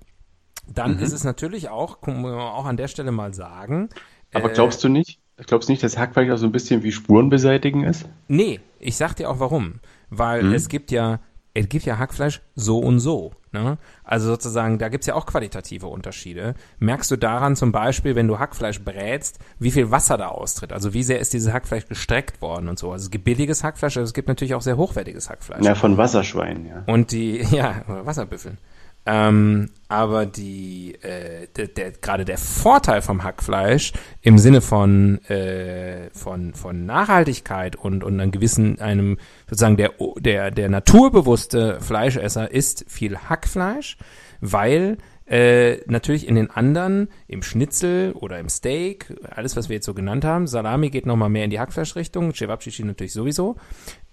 Dann Mhm. ist es natürlich auch, kann man auch an der Stelle mal sagen. Aber äh, glaubst du nicht? Glaubst du nicht, dass Hackfleisch auch so ein bisschen wie Spuren beseitigen ist? Nee, ich sag dir auch warum. Weil Mhm. es gibt ja, es gibt ja Hackfleisch so und so. Ne? Also sozusagen, da gibt's ja auch qualitative Unterschiede. Merkst du daran zum Beispiel, wenn du Hackfleisch brätst, wie viel Wasser da austritt? Also wie sehr ist dieses Hackfleisch gestreckt worden und so. Also es gibt billiges Hackfleisch, aber es gibt natürlich auch sehr hochwertiges Hackfleisch. Ja, von Wasserschweinen, ja. Und die, (laughs) ja, oder Wasserbüffeln. Ähm, Aber die, äh, der, der, gerade der Vorteil vom Hackfleisch im Sinne von, äh, von, von Nachhaltigkeit und, und einem gewissen, einem, sozusagen der, der, der naturbewusste Fleischesser isst viel Hackfleisch, weil äh, natürlich in den anderen, im Schnitzel oder im Steak, alles, was wir jetzt so genannt haben, Salami geht nochmal mehr in die Hackfleischrichtung, Cevapcici natürlich sowieso,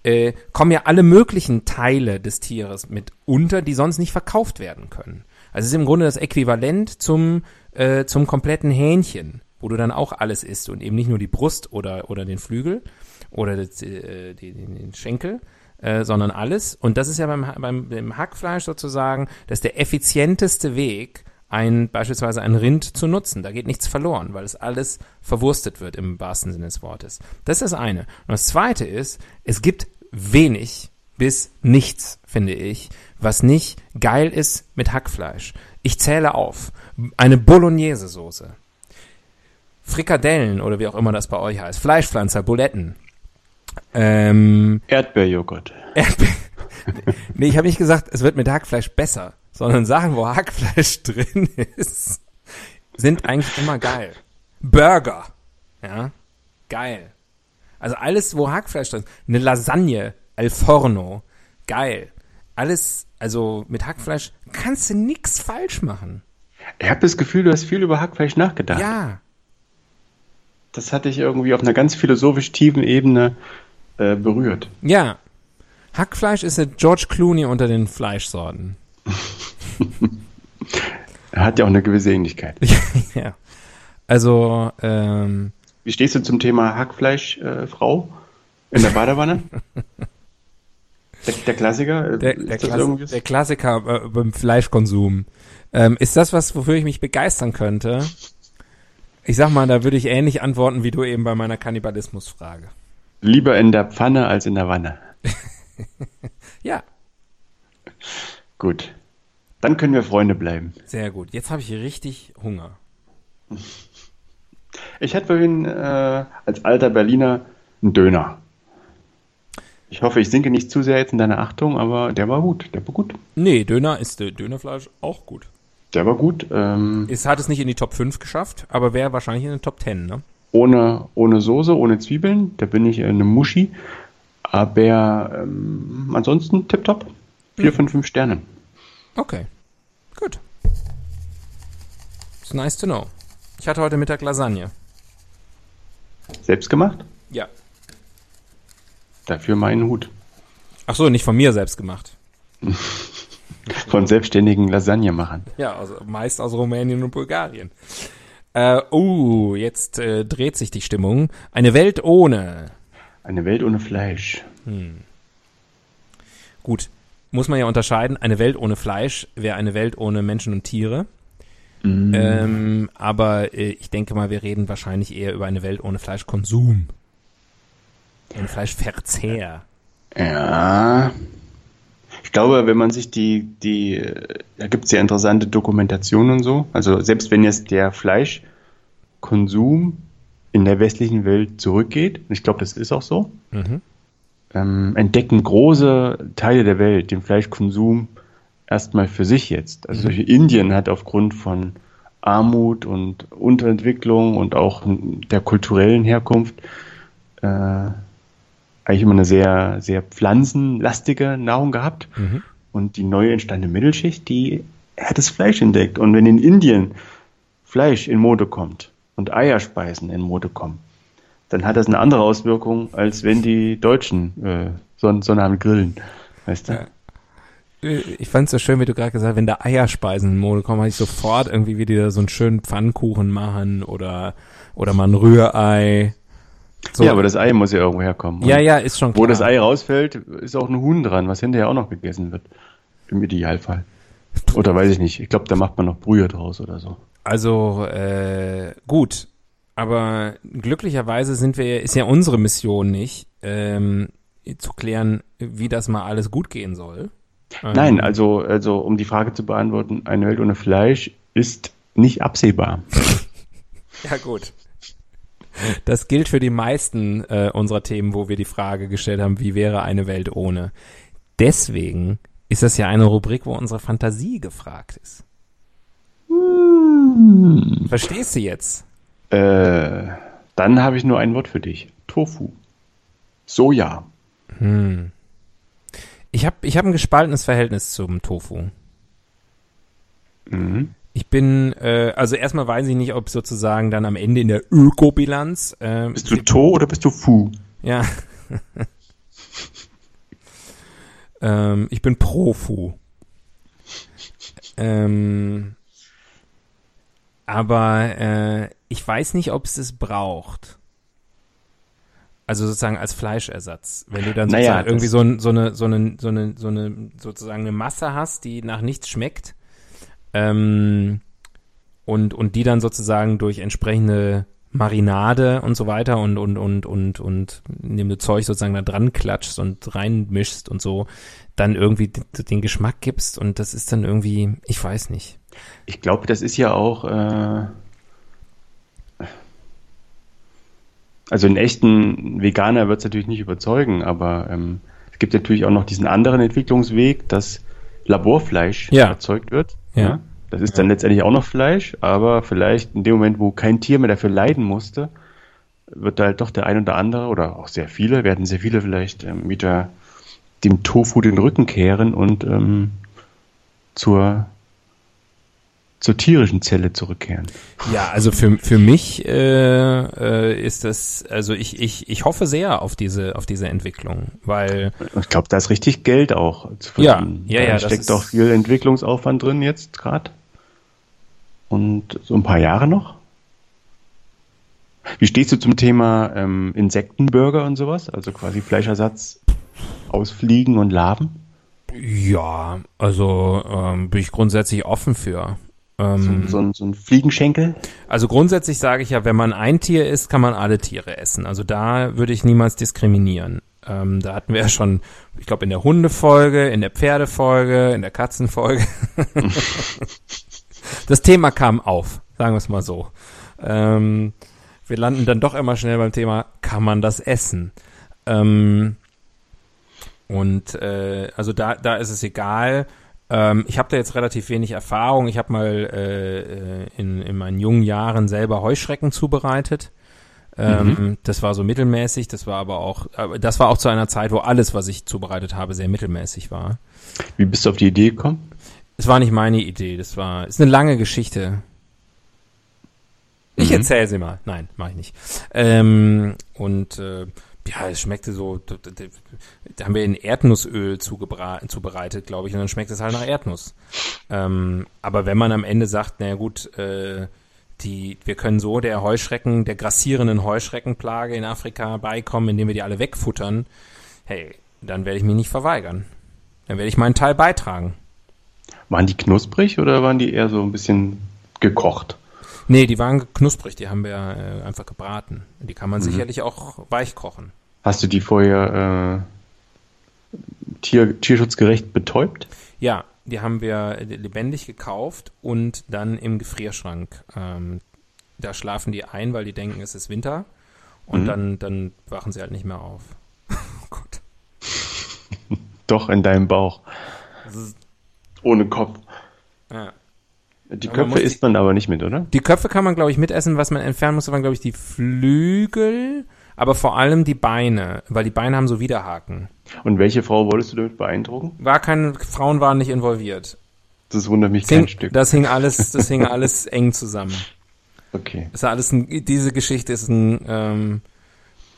äh, kommen ja alle möglichen Teile des Tieres mit unter, die sonst nicht verkauft werden können. Also es ist im Grunde das Äquivalent zum, äh, zum kompletten Hähnchen, wo du dann auch alles isst und eben nicht nur die Brust oder, oder den Flügel oder das, äh, den, den Schenkel, äh, sondern alles. Und das ist ja beim, beim, beim Hackfleisch sozusagen, das der effizienteste Weg, ein, beispielsweise ein Rind zu nutzen. Da geht nichts verloren, weil es alles verwurstet wird im wahrsten Sinne des Wortes. Das ist das eine. Und das zweite ist, es gibt wenig bis nichts, finde ich, was nicht geil ist mit Hackfleisch. Ich zähle auf. Eine Bolognese-Soße. Frikadellen oder wie auch immer das bei euch heißt. Fleischpflanzer, Buletten. Ähm, Erdbeerjoghurt. Erdbeer (laughs) nee, ich habe nicht gesagt, es wird mit Hackfleisch besser, sondern Sachen, wo Hackfleisch (laughs) drin ist, sind eigentlich immer geil. Burger, ja, geil. Also alles, wo Hackfleisch drin ist. Eine Lasagne, al forno, geil. Alles, also mit Hackfleisch kannst du nichts falsch machen. Ich habe das Gefühl, du hast viel über Hackfleisch nachgedacht. Ja. Das hatte ich irgendwie auf einer ganz philosophisch tiefen Ebene äh, berührt. Ja. Hackfleisch ist der George Clooney unter den Fleischsorten. (laughs) er hat ja auch eine gewisse Ähnlichkeit. (laughs) ja. Also, ähm, Wie stehst du zum Thema Hackfleischfrau äh, in der Badewanne? (laughs) der, der, Klassiker? Der, der, Klass der Klassiker äh, beim Fleischkonsum. Ähm, ist das was, wofür ich mich begeistern könnte? Ich sag mal, da würde ich ähnlich antworten wie du eben bei meiner Kannibalismusfrage. Lieber in der Pfanne als in der Wanne. (laughs) ja. Gut. Dann können wir Freunde bleiben. Sehr gut. Jetzt habe ich richtig Hunger. Ich hatte vorhin äh, als alter Berliner einen Döner. Ich hoffe, ich sinke nicht zu sehr jetzt in deiner Achtung, aber der war gut. Der war gut. Nee, Döner ist äh, Dönerfleisch auch gut. Der war gut. Ähm, es hat es nicht in die Top 5 geschafft, aber wäre wahrscheinlich in den Top 10, ne? ohne, ohne Soße, ohne Zwiebeln. Da bin ich eine Muschi. Aber ähm, ansonsten tipptopp. Vier mhm. von fünf Sternen. Okay. Gut. It's nice to know. Ich hatte heute Mittag Lasagne. Selbst gemacht? Ja. Dafür meinen Hut. Ach so, nicht von mir selbst gemacht. (laughs) von selbstständigen Lasagne machen. Ja, also meist aus Rumänien und Bulgarien. Äh, uh, jetzt äh, dreht sich die Stimmung. Eine Welt ohne. Eine Welt ohne Fleisch. Hm. Gut, muss man ja unterscheiden. Eine Welt ohne Fleisch wäre eine Welt ohne Menschen und Tiere. Mm. Ähm, aber äh, ich denke mal, wir reden wahrscheinlich eher über eine Welt ohne Fleischkonsum. Ohne Fleischverzehr. Ja. Ich glaube, wenn man sich die, die, da gibt es ja interessante Dokumentationen und so. Also selbst wenn jetzt der Fleischkonsum in der westlichen Welt zurückgeht, ich glaube, das ist auch so, mhm. ähm, entdecken große Teile der Welt den Fleischkonsum erstmal für sich jetzt. Also mhm. Indien hat aufgrund von Armut und Unterentwicklung und auch der kulturellen Herkunft äh, eigentlich immer eine sehr, sehr pflanzenlastige Nahrung gehabt. Mhm. Und die neu entstandene Mittelschicht, die hat das Fleisch entdeckt. Und wenn in Indien Fleisch in Mode kommt und Eierspeisen in Mode kommen, dann hat das eine andere Auswirkung, als wenn die Deutschen äh, so, so nah grillen. Weißt du? Ja. Ich fand es so schön, wie du gerade gesagt hast, wenn da Eierspeisen in Mode kommen, habe ich sofort irgendwie wie die da so einen schönen Pfannkuchen machen oder, oder mal ein Rührei so. Ja, aber das Ei muss ja irgendwo herkommen. Ja, ja, ist schon klar. Wo das Ei rausfällt, ist auch ein Huhn dran, was hinterher auch noch gegessen wird. Im Idealfall. Oder weiß ich nicht. Ich glaube, da macht man noch Brühe draus oder so. Also, äh, gut. Aber glücklicherweise sind wir, ist ja unsere Mission nicht, ähm, zu klären, wie das mal alles gut gehen soll. Nein, ähm, also, also, um die Frage zu beantworten, eine Welt ohne Fleisch ist nicht absehbar. (laughs) ja, gut. Das gilt für die meisten äh, unserer Themen, wo wir die Frage gestellt haben, wie wäre eine Welt ohne. Deswegen ist das ja eine Rubrik, wo unsere Fantasie gefragt ist. Hm. Verstehst du jetzt? Äh, dann habe ich nur ein Wort für dich. Tofu. Soja. Ich habe ich hab ein gespaltenes Verhältnis zum Tofu. Mhm. Ich bin, äh, also erstmal weiß ich nicht, ob sozusagen dann am Ende in der Ökobilanz, äh, Bist du To oder bist du Fu? ja, (laughs) ähm, ich bin Profu. Ähm, aber äh, ich weiß nicht, ob es das braucht. Also sozusagen als Fleischersatz. Wenn du dann Naja, sozusagen irgendwie das- so, ein, so eine, so eine, so eine, so eine, sozusagen eine Masse hast, die nach nichts schmeckt, ähm, und, und die dann sozusagen durch entsprechende Marinade und so weiter und, und, und, und, und indem du Zeug sozusagen da dran klatschst und reinmischst und so, dann irgendwie den, Geschmack gibst und das ist dann irgendwie, ich weiß nicht. Ich glaube, das ist ja auch. Äh, also einen echten Veganer wird es natürlich nicht überzeugen, aber ähm, es gibt natürlich auch noch diesen anderen Entwicklungsweg, dass Laborfleisch Ja. erzeugt wird. Ja. Das ist dann letztendlich auch noch Fleisch, aber vielleicht in dem Moment, wo kein Tier mehr dafür leiden musste, wird da halt doch der ein oder andere oder auch sehr viele, werden sehr viele vielleicht ähm, wieder dem Tofu den Rücken kehren und ähm, zur, zur tierischen Zelle zurückkehren. Ja, also für, für mich äh, äh, ist das, also ich, ich, ich hoffe sehr auf diese, auf diese Entwicklung, weil Ich glaube, da ist richtig Geld auch zu Ja, verdienen. ja, da ja, das steckt auch viel Entwicklungsaufwand drin jetzt gerade. Und so ein paar Jahre noch. Wie stehst du zum Thema ähm, Insektenburger und sowas? Also quasi Fleischersatz aus Fliegen und Larven? ja, also ähm, bin ich grundsätzlich offen für. Ähm, So, ein, so ein Fliegenschenkel? Also grundsätzlich sage ich ja, wenn man ein Tier isst, kann man alle Tiere essen. Also da würde ich niemals diskriminieren. Ähm, da hatten wir ja schon, ich glaube, in der Hundefolge, in der Pferdefolge, in der Katzenfolge. (laughs) das Thema kam auf, sagen wir es mal so. Ähm, wir landen dann doch immer schnell beim Thema, kann man das essen? Ähm, und äh, also da, da ist es egal. Ähm, ich habe da jetzt relativ wenig Erfahrung. Ich habe mal äh, äh, in, in meinen jungen Jahren selber Heuschrecken zubereitet. Ähm, Das war so mittelmäßig. Das war aber auch, aber das war auch zu einer Zeit, wo alles, was ich zubereitet habe, sehr mittelmäßig war. Wie bist du auf die Idee gekommen? Es war nicht meine Idee. Das war, ist eine lange Geschichte. Ich Mhm. erzähle sie mal. Nein, mache ich nicht. Ähm, und äh, ja, es schmeckte so, da haben wir in Erdnussöl zubereitet, glaube ich, und dann schmeckt es halt nach Erdnuss. Ähm, aber wenn man am Ende sagt, naja gut, äh, die, wir können so der Heuschrecken, der grassierenden Heuschreckenplage in Afrika beikommen, indem wir die alle wegfuttern, hey, dann werde ich mich nicht verweigern. Dann werde ich meinen Teil beitragen. Waren die knusprig oder waren die eher so ein bisschen gekocht? Nee, die waren knusprig, die haben wir äh, einfach gebraten. Die kann man sicherlich auch weich kochen. Hast du die vorher äh, tier, tierschutzgerecht betäubt? Ja, die haben wir lebendig gekauft und dann im Gefrierschrank. Ähm, da schlafen die ein, weil die denken, es ist Winter. Und Mhm. dann, dann wachen sie halt nicht mehr auf. (laughs) oh Gott. Doch, in deinem Bauch. Ohne Kopf. ja. Die man Köpfe muss isst man aber nicht mit, oder? Die Köpfe kann man, glaube ich, mitessen. Was man entfernen muss, waren, glaube ich, die Flügel, aber vor allem die Beine, weil die Beine haben so Widerhaken. Und welche Frau wolltest du damit beeindrucken? War keine, Frauen waren nicht involviert. Das wundert mich Das hing, kein Stück. das hing alles, (laughs) das hing alles eng zusammen. Okay. Das ist alles ein, diese Geschichte ist ein, ähm,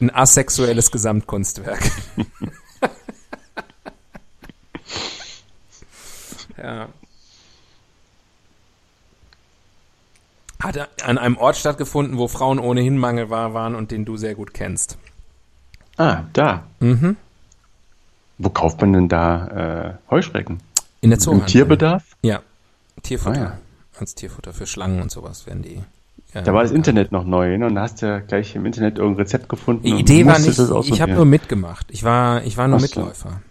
ein asexuelles Gesamtkunstwerk. (laughs) ja. Hat an einem Ort stattgefunden, wo Frauen ohnehin Mangel war, waren und den du sehr gut kennst. Ah, da. Mhm. Wo kauft man denn da äh, Heuschrecken? In der Im Zoohandlung. Tierbedarf? Ja. Tierfutter. Ah, ja. Als Tierfutter für Schlangen und sowas werden die. äh, Da war das Internet noch neu, ne? Und da hast du ja gleich im Internet irgendein Rezept gefunden. Die Idee war nicht, ich habe nur mitgemacht. Ich war, ich war nur Ach. Mitläufer.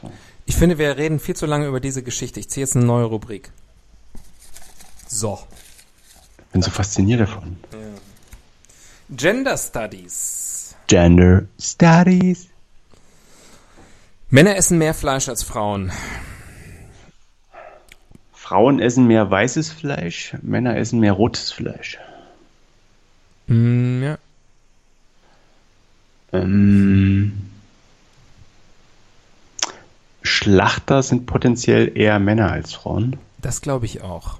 So. Ich finde, wir reden viel zu lange über diese Geschichte. Ich ziehe jetzt eine neue Rubrik. So. Bin so fasziniert davon. Gender Studies. Gender Studies. Männer essen mehr Fleisch als Frauen. Frauen essen mehr weißes Fleisch, Männer essen mehr rotes Fleisch. Mm, ja. Ähm, Schlachter sind potenziell eher Männer als Frauen. Das glaube ich auch.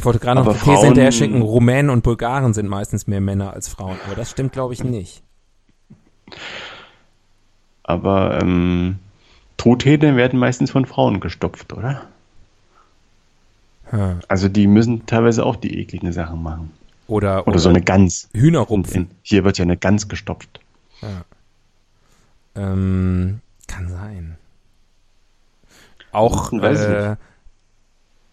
Ich wollte gerade noch die These hinterher schicken, Rumänen und Bulgaren sind meistens mehr Männer als Frauen, aber das stimmt glaube ich nicht. Aber ähm, Truthähne werden meistens von Frauen gestopft, oder? Hm. Also die müssen teilweise auch die ekligen Sachen machen. Oder, Oder so eine Gans. Hühnerrupfen. hier wird ja eine Gans gestopft. Ähm, kann sein. Auch äh,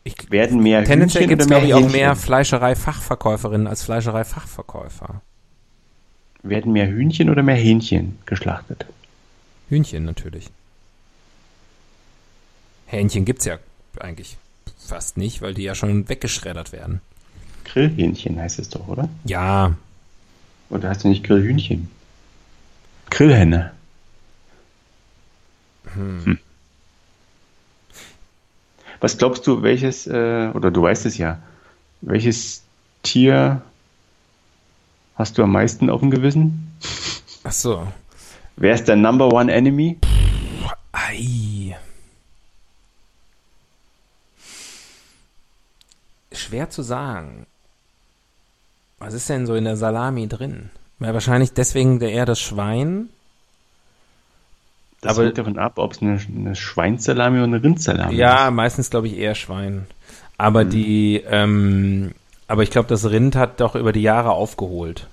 ich, Werden mehr tendenziell gibt es glaube ich auch mehr Fleischerei-Fachverkäuferinnen als Fleischerei-Fachverkäufer. Werden mehr Hühnchen oder mehr Hähnchen geschlachtet? Hühnchen natürlich. Hähnchen gibt's ja eigentlich fast nicht, weil die ja schon weggeschreddert werden. Grillhähnchen heißt es doch, oder? Ja, Oder heißt du nicht Grillhühnchen? Grillhenne. Hm. Was glaubst du, welches, äh, oder du weißt es ja, welches Tier hast du am meisten auf dem Gewissen? ach so. Wer ist der Number One Enemy? Ei. Schwer zu sagen. Was ist denn so in der Salami drin? Weil wahrscheinlich deswegen der eher das Schwein. Das Aber- hängt davon ab, ob es eine, eine Schweinssalami oder eine Rindsalami Ja, ist. meistens glaube ich eher Schwein. Aber die, ähm, aber ich glaube, das Rind hat doch über die Jahre aufgeholt.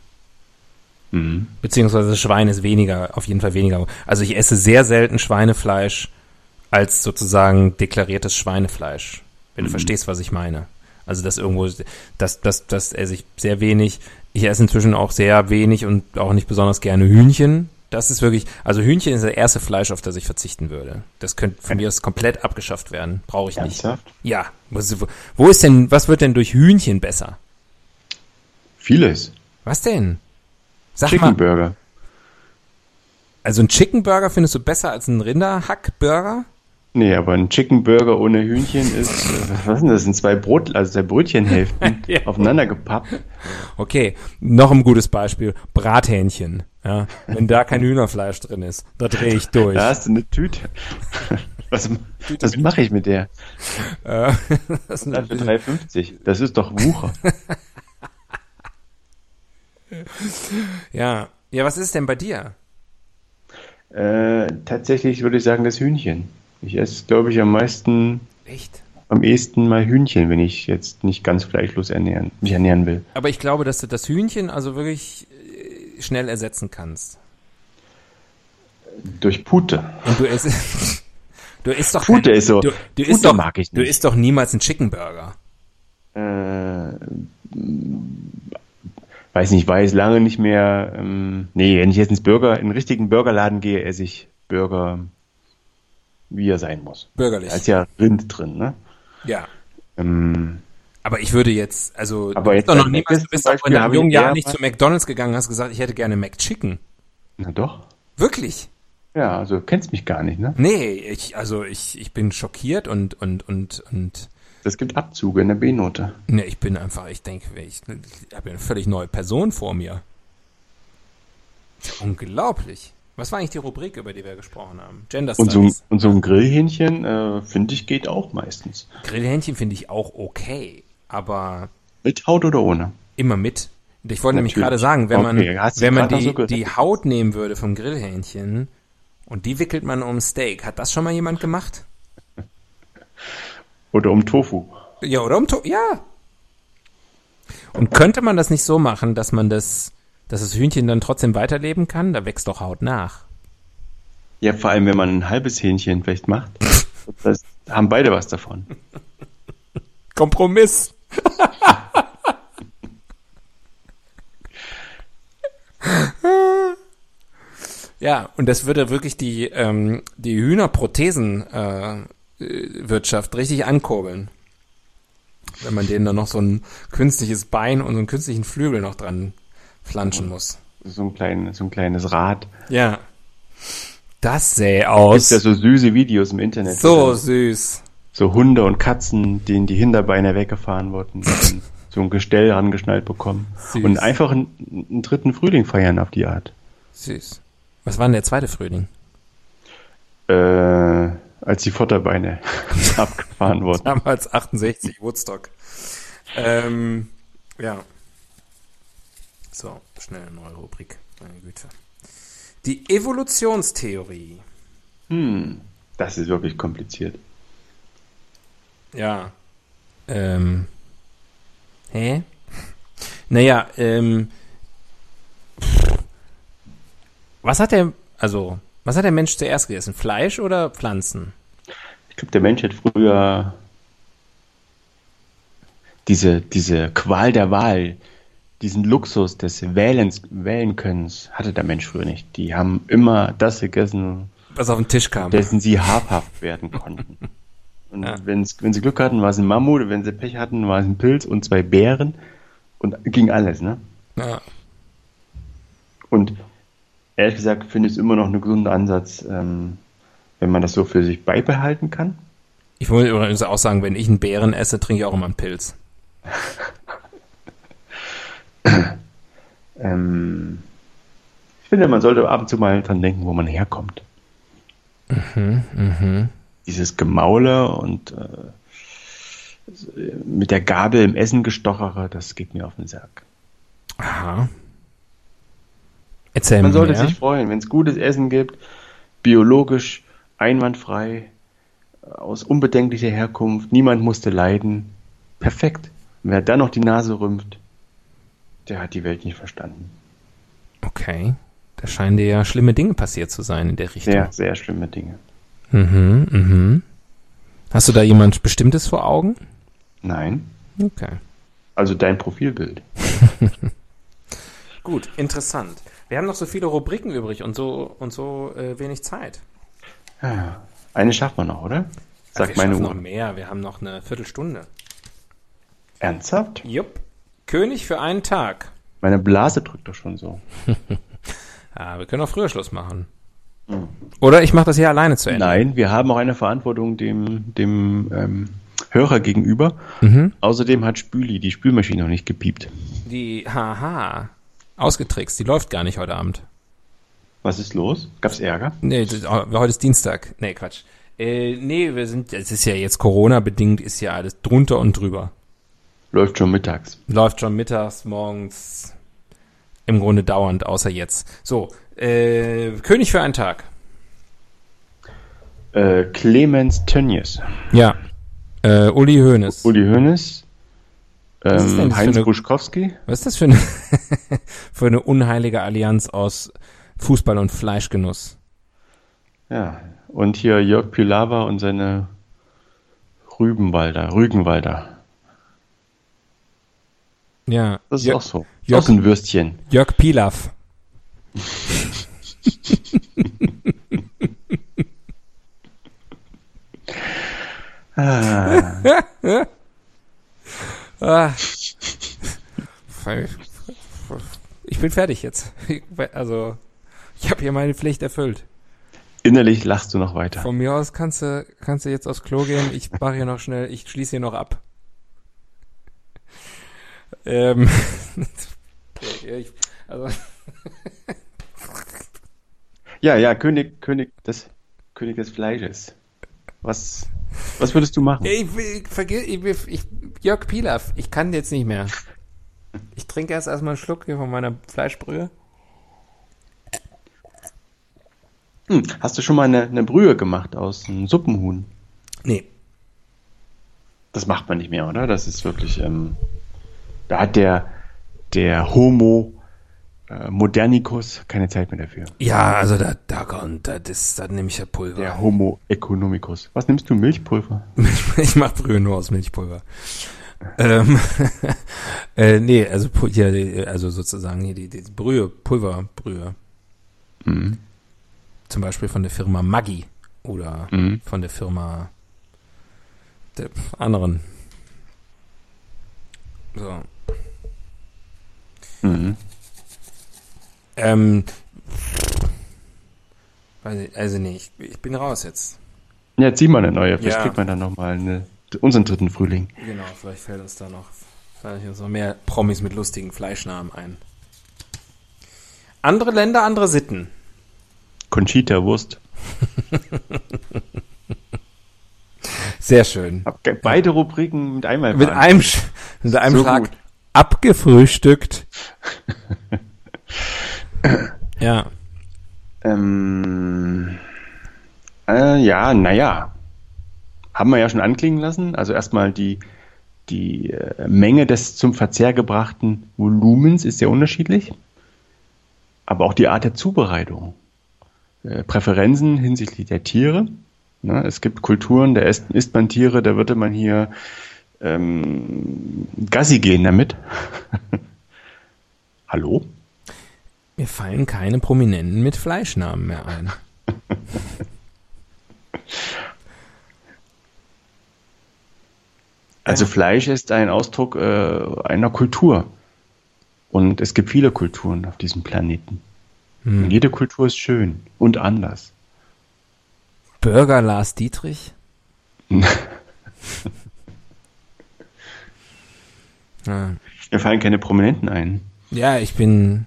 Mhm. Beziehungsweise das Schwein ist weniger, auf jeden Fall weniger. Also ich esse sehr selten Schweinefleisch als sozusagen deklariertes Schweinefleisch. Wenn du verstehst, was ich meine. Also das irgendwo, das, das, das esse ich sehr wenig. Ich esse inzwischen auch sehr wenig und auch nicht besonders gerne Hühnchen. Das ist wirklich, also Hühnchen ist das erste Fleisch, auf das ich verzichten würde. Das könnte von mir aus komplett abgeschafft werden. Brauche ich nicht. Ernsthaft? Ja. Wo ist denn, was wird denn durch Hühnchen besser? Vieles. Was denn? Sag Chicken mal. Burger. Also ein Chicken Burger findest du besser als ein Rinderhack-Burger? Nee, aber ein Chicken Burger ohne Hühnchen ist, äh, was ist denn das, sind zwei Brot, also zwei Brötchenhälften (laughs) Ja. aufeinander gepappt. Okay, noch ein gutes Beispiel. Brathähnchen. Ja, wenn da kein Hühnerfleisch drin ist, da drehe ich durch. Da hast du eine Tüte. (laughs) Was, was mache ich mit der? Äh, (laughs) das ein Für bisschen- 3,50. Das ist doch Wucher. ja. ja, was ist denn bei dir? äh, tatsächlich würde ich sagen, das Hühnchen. Ich esse, glaube ich, am meisten, Echt? am ehesten mal Hühnchen, wenn ich jetzt nicht ganz fleischlos ernähren, mich ernähren will. Aber ich glaube, dass du das Hühnchen also wirklich äh, schnell ersetzen kannst. Durch Pute. Und du isst, (laughs) du isst doch Pute ist so. du, du isst doch, mag ich Du nicht. isst doch niemals einen Chicken Burger. Äh, weiß nicht, weiß lange nicht mehr. Ähm, nee, wenn ich jetzt ins Burger, in einen richtigen Burgerladen gehe, esse ich Burger, wie er sein muss. Bürgerlich. Da ist ja Rind drin, ne? Ja. Ähm, Aber ich würde jetzt, also Aber du jetzt bist doch noch niemals, du bist doch in deinem jungen Jahr nicht zu McDonalds gegangen, hast gesagt, ich hätte gerne McChicken. na doch. Wirklich? Ja, also du kennst mich gar nicht, ne? Nee, ich, also ich, ich bin schockiert und, und, und, und, Das gibt Abzüge in der B-Note. nee, ich bin einfach, ich denke, ich, ich habe eine völlig neue Person vor mir. Unglaublich. Was war eigentlich die Rubrik, über die wir gesprochen haben? Gender Und so, ein- Studies. und so ein Grillhähnchen, äh, finde ich, geht auch meistens. Grillhähnchen finde ich auch okay, aber Mit Haut oder ohne? immer mit. Ich wollte nämlich gerade sagen, wenn man, Okay, du wenn man die, so die Haut nehmen würde vom Grillhähnchen und die wickelt man um Steak, hat das schon mal jemand gemacht? (laughs) Oder um Tofu. Ja, oder um to ja. Und könnte man das nicht so machen, dass man das, dass das Hühnchen dann trotzdem weiterleben kann? Da wächst doch Haut nach. Ja, vor allem, wenn man ein halbes Hähnchen vielleicht macht. (laughs) Das haben beide was davon. Kompromiss. (laughs) ja, und das würde wirklich die, ähm, die Hühnerprothesenwirtschaft äh, Wirtschaft richtig ankurbeln. Wenn man denen dann noch so ein künstliches Bein und so einen künstlichen Flügel noch dran flanschen muss. So ein, klein, so ein kleines Rad. Ja. Das sähe Gibt aus. ja so süße Videos im Internet. So süß. so Hunde und Katzen, denen die Hinterbeine weggefahren wurden, so ein Gestell rangeschnallt bekommen. Süß. Und einfach einen, einen dritten Frühling feiern auf die Art. Süß. Was war denn der zweite Frühling? Äh, als die Vorderbeine (laughs) abgefahren wurden. Damals 68, Woodstock. Ähm, ja. So, schnell eine neue Rubrik. Meine Güte. Die Evolutionstheorie. Hm, das ist wirklich kompliziert. Ja. Ähm. Hä? Naja, ähm. Was hat der, also, was hat der Mensch zuerst gegessen? Fleisch oder Pflanzen? Ich glaube, der Mensch hat früher diese, diese Qual der Wahl, diesen Luxus des Wählens, Wählenkönnens hatte der Mensch früher nicht. Die haben immer das gegessen, Was auf den Tisch kam. dessen sie habhaft werden konnten. (laughs) Und Ja. wenn sie Glück hatten, war es ein Mammut, wenn sie Pech hatten, war es ein Pilz und zwei Bären und ging alles, ne? Ja. Und ehrlich gesagt finde ich es immer noch einen gesunden Ansatz, ähm, wenn man das so für sich beibehalten kann. Ich wollte übrigens auch sagen, wenn ich einen Bären esse, trinke ich auch immer einen Pilz. (laughs) (clears throat) Ähm, ich finde, man sollte ab und zu mal dran denken, wo man herkommt. Dieses Gemaule und äh, mit der Gabel im Essen gestochere, das geht mir auf den Sack. Aha. Erzähl Man mir sollte mehr. sich freuen, wenn es gutes Essen gibt, biologisch, einwandfrei, aus unbedenklicher Herkunft, niemand musste leiden. Perfekt. Und wer dann noch die Nase rümpft, der hat die Welt nicht verstanden. Okay. Da scheinen dir ja schlimme Dinge passiert zu sein in der Richtung. Sehr, sehr schlimme Dinge. Mhm, mhm. Hast du da jemand Bestimmtes vor Augen? Nein. Okay. Also dein Profilbild. (laughs) Gut, interessant. Wir haben noch so viele Rubriken übrig und so und so äh, wenig Zeit. Ja, eine schafft man noch, oder? Sagt wir meine Uhr. noch mehr. Wir haben noch eine Viertelstunde. Ernsthaft? Jupp. König für einen Tag. Meine Blase drückt doch schon so. (laughs) Ja, wir können auch früher Schluss machen. Oder ich mache das hier alleine zu Ende. Nein, wir haben auch eine Verantwortung dem, dem ähm, Hörer gegenüber. Außerdem hat Spüli die Spülmaschine noch nicht gepiept. Die, haha, ausgetrickst. Die läuft gar nicht heute Abend. Was ist los? Gab's Ärger? Nee, das, oh, heute ist Dienstag. Nee, Quatsch. Äh, nee, wir sind, es ist ja jetzt Corona-bedingt, ist ja alles drunter und drüber. Läuft schon mittags. Läuft schon mittags, morgens, im Grunde dauernd, außer jetzt. So, äh, König für einen Tag. Äh, Clemens Tönnies, Ja. Äh, Uli Hoeneß. Uli Hoeneß, ähm, Heinz eine- Buschkowski, Was ist das für eine, (laughs) für eine unheilige Allianz aus Fußball und Fleischgenuss? ja, und hier Jörg Pilawa und seine Rübenwalder, Rügenwalder. Ja. Das ist Jörg, auch so. Jörg- Sossenwürstchen. Jörg Pilaf. Ah. Ich bin fertig jetzt. Also, ich habe hier meine Pflicht erfüllt. Innerlich lachst du noch weiter. Von mir aus kannst du, kannst du jetzt aufs Klo gehen. Ich mache hier noch schnell, ich schließe hier noch ab. Ähm, (laughs) also, Ja, ja, König, König des, König des Fleisches. Was, was würdest du machen? ich, ich, vergiss, ich, ich, Jörg Pilaf, ich kann jetzt nicht mehr. Ich trinke erst erstmal einen Schluck hier von meiner Fleischbrühe. Hm, hast du schon mal eine, eine Brühe gemacht aus einem Suppenhuhn? Nee. Das macht man nicht mehr, oder? Das ist wirklich, ähm, da hat der, der Homo äh, Modernicus keine Zeit mehr dafür. Ja, also da, da, da, das, da nehme ich ja Pulver. Der Homo economicus. Was nimmst du? Milchpulver? (laughs) Ich mache Brühe nur aus Milchpulver. ähm, (laughs) äh, nee, also die- also sozusagen hier die, die Brühe, Pulverbrühe. Mhm. Zum Beispiel von der Firma Maggi oder Mhm. von der Firma der anderen. So. Mhm. Ähm, also nee, ich, ich bin raus jetzt. Ja, zieh mal eine neue. Vielleicht Ja. kriegt man dann nochmal unseren dritten Frühling. Genau, vielleicht fällt uns da noch, fallen uns noch mehr Promis mit lustigen Fleischnamen ein. Andere Länder, andere Sitten. Conchita Wurst. (laughs) Sehr schön. Hab beide Rubriken mit einmal Mit einem, Sch- mit einem So Schlag gut. Abgefrühstückt. (laughs) ja. Ähm, äh, ja, naja. Haben wir ja schon anklingen lassen. Also erstmal die, die äh, Menge des zum Verzehr gebrachten Volumens ist sehr unterschiedlich. Aber auch die Art der Zubereitung. Äh, Präferenzen hinsichtlich der Tiere. Ne, es gibt Kulturen, da isst, isst man Tiere, da würde man hier ähm, Gassi gehen damit. (laughs) Hallo? Mir fallen keine Prominenten mit Fleischnamen mehr ein. (laughs) Also Fleisch ist ein Ausdruck äh, einer Kultur. Und es gibt viele Kulturen auf diesem Planeten. Und jede Kultur ist schön und anders. Burger Lars Dietrich? (laughs) ja. Mir fallen keine Prominenten ein. ja, ich bin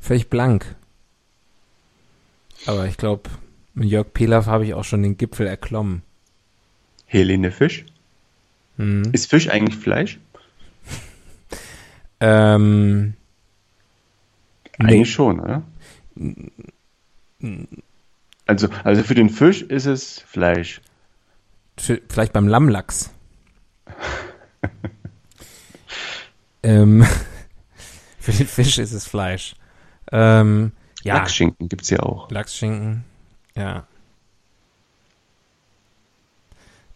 völlig blank. Aber ich glaube, mit Jörg Pilav habe ich auch schon den Gipfel erklommen. Helene Fisch. Hm. Ist Fisch eigentlich Fleisch? (laughs) Ähm, Eigentlich schon, oder? Also, also für den Fisch ist es Fleisch. F- Vielleicht beim Lammlachs. (laughs) ähm, (laughs) für den Fisch ist es Fleisch. Ähm, ja, Lachsschinken gibt's ja auch. Lachsschinken. Ja.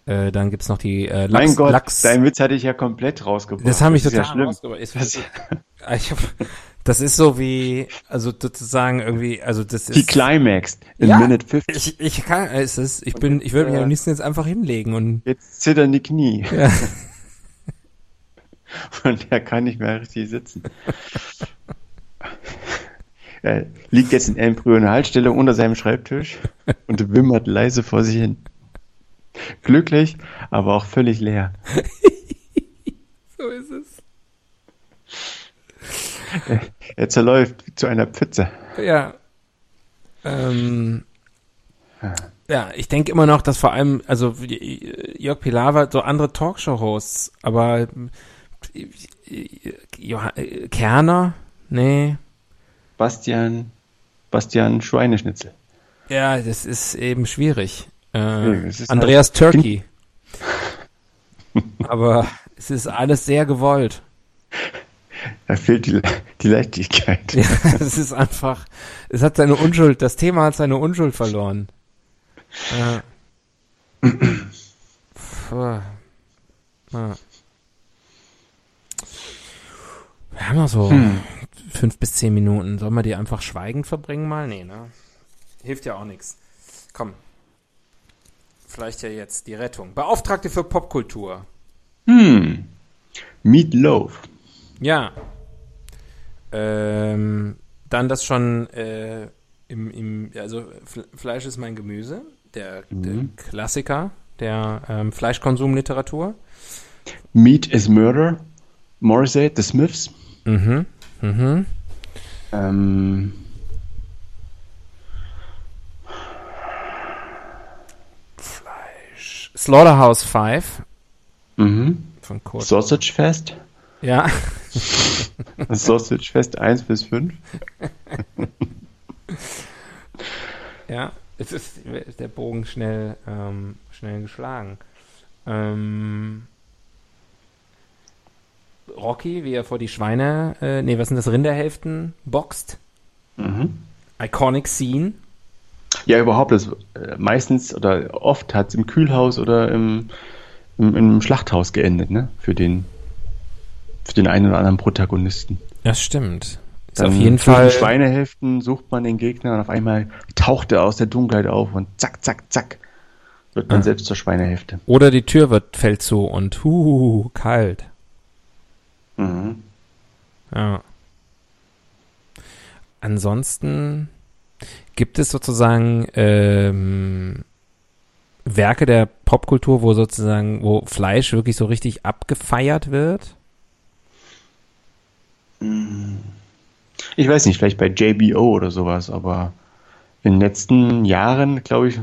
Äh, dann gibt's noch die äh, Lachs. mein Gott, Lachs. dein Witz hatte ich ja komplett rausgebracht. das habe ich ist ja total schlimm. rausgebracht. Ist- (laughs) Ich hab, das ist so wie, also sozusagen irgendwie, also das Die ist. Climax in Ja. Minute 50. Ich, ich kann, es ist, ich bin, ich würde mich äh, am liebsten jetzt einfach hinlegen und Jetzt zittern die Knie. Ja. (laughs) (laughs) Und er kann nicht mehr richtig sitzen. (laughs) er liegt jetzt in embryoner Haltstellung unter seinem Schreibtisch und wimmert leise vor sich hin. Glücklich, aber auch völlig leer. (laughs) so ist es. Er zerläuft zu einer Pfütze. Ja. Ähm, ja, ich denke immer noch, dass vor allem, also Jörg Pilawa, so andere Talkshow-Hosts, aber Johann, äh, Kerner, nee. Bastian, Bastian Schweineschnitzel. Ja, das ist eben schwierig. Äh, ist Andreas Turkey. (laughs) aber es ist alles sehr gewollt. Da fehlt die, die Leichtigkeit. Ja, (laughs) es ist einfach, es hat seine Unschuld, das Thema hat seine Unschuld verloren. Ja. (clears throat) Puh. Ja. Wir haben noch so fünf bis zehn Minuten. Sollen wir die einfach schweigend verbringen mal? Nee, ne? Hilft ja auch nichts. Komm. Vielleicht ja jetzt die Rettung. Beauftragte für Popkultur. Hm. Meatloaf. Ja. Ähm, dann das schon äh, im, im, also Fleisch ist mein Gemüse, der, der Klassiker der ähm, Fleischkonsumliteratur. Meat is Murder. Morrissey, The Smiths. Mhm. Mhm. Ähm, Slaughterhouse 5 mhm. von Kurt. Sausage Fest. Ja. (laughs) Sausage Fest 1 bis 5. (laughs) Ja, es ist, ist der Bogen schnell, ähm, schnell geschlagen. Ähm, Rocky, wie er vor die Schweine, äh, nee, was sind das, Rinderhälften boxt. Mhm. Iconic Scene. Ja, überhaupt. Das, äh, meistens oder oft hat es im Kühlhaus oder im, im, im Schlachthaus geendet, ne? Für den, für den einen oder anderen Protagonisten. Das stimmt. Ist Dann auf jeden Fall. Schweinehälften sucht man den Gegner und auf einmal taucht er aus der Dunkelheit auf und zack, zack, zack. Wird man Ah. selbst zur Schweinehälfte. Oder die Tür wird, fällt zu und huhuhu, kalt. Mhm. Ja. Ansonsten gibt es sozusagen ähm, Werke der Popkultur, wo sozusagen, wo Fleisch wirklich so richtig abgefeiert wird? Ich weiß nicht, vielleicht bei JBO oder sowas, aber in den letzten Jahren, glaube ich,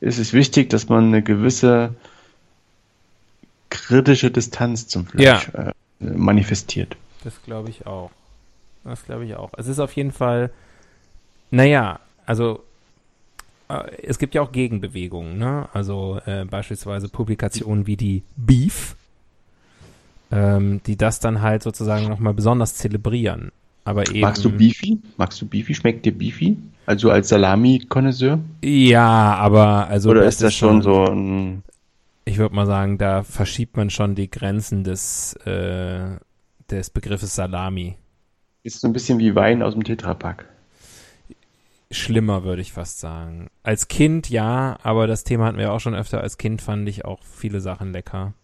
ist es wichtig, dass man eine gewisse kritische Distanz zum Fleisch äh, manifestiert. Das glaube ich auch. Das glaube ich auch. Es ist auf jeden Fall, naja, also äh, es gibt ja auch Gegenbewegungen, ne? Also äh, beispielsweise Publikationen wie die Beef, ähm, die das dann halt sozusagen nochmal besonders zelebrieren. Aber eben, Magst du Beefy? Magst du Beefy? Schmeckt dir Beefy? Also als Salami-Konnoisseur? Ja, aber also. Oder ist das schon so ein. Ich würde mal sagen, da verschiebt man schon die Grenzen des, äh, des Begriffes Salami. Ist so ein bisschen wie Wein aus dem Tetrapack. Schlimmer, würde ich fast sagen. Als Kind ja, aber das Thema hatten wir auch schon öfter. Als Kind fand ich auch viele Sachen lecker,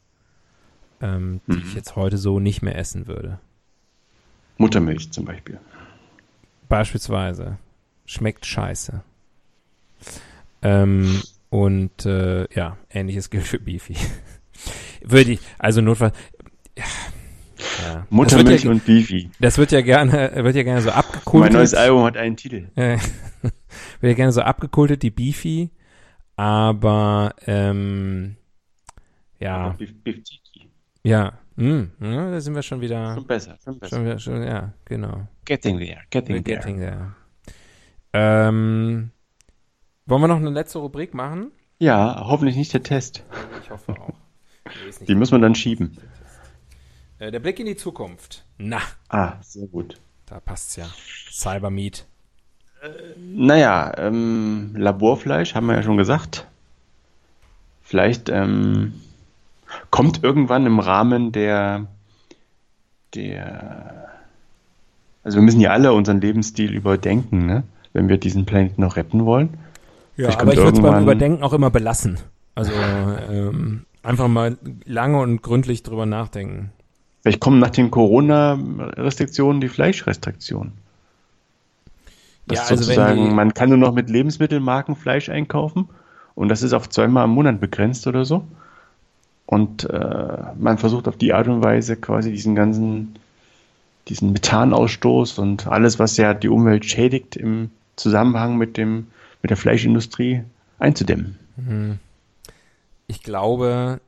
ähm, die Mhm. ich jetzt heute so nicht mehr essen würde. Muttermilch zum Beispiel. Beispielsweise. Schmeckt scheiße. Ähm, und äh, ja, ähnliches (laughs) gilt für Beefy. Würde ich, also notfalls. Ja, ja. Muttermilch ja, und Beefy. das wird ja gerne, wird ja gerne so abgekultet. Mein neues Album hat einen Titel. (laughs) Äh, wird ja gerne so abgekultet, die Beefy. Aber ähm, ja, Aber Beef, Beef Tiki. ja, hm, ja, da sind wir schon wieder, Schon besser, schon besser. schon wieder, schon, ja, genau. Getting there, getting We're there. getting there. Ähm, wollen wir noch eine letzte Rubrik machen? Ja, hoffentlich nicht der Test. Ich hoffe auch. Die muss man dann schieben. Äh, der Blick in die Zukunft. Na, Ah, sehr gut. da passt's ja. Cybermeat. Naja, ähm, Laborfleisch haben wir ja schon gesagt. Vielleicht ähm, kommt irgendwann im Rahmen der, der, also wir müssen ja alle unseren Lebensstil überdenken, ne? wenn wir diesen Planeten noch retten wollen. Ja, Vielleicht aber ich würde es beim Überdenken auch immer belassen. Also ähm, einfach mal lange und gründlich drüber nachdenken. Vielleicht kommen nach den Corona-Restriktionen die Fleischrestriktionen. Das Ja, also sozusagen, die- man kann nur noch mit Lebensmittelmarken Fleisch einkaufen und das ist auf zweimal im Monat begrenzt oder so. Und äh, man versucht auf die Art und Weise quasi diesen ganzen, diesen Methanausstoß und alles, was ja die Umwelt schädigt, im Zusammenhang mit dem, mit der Fleischindustrie einzudämmen. Ich glaube,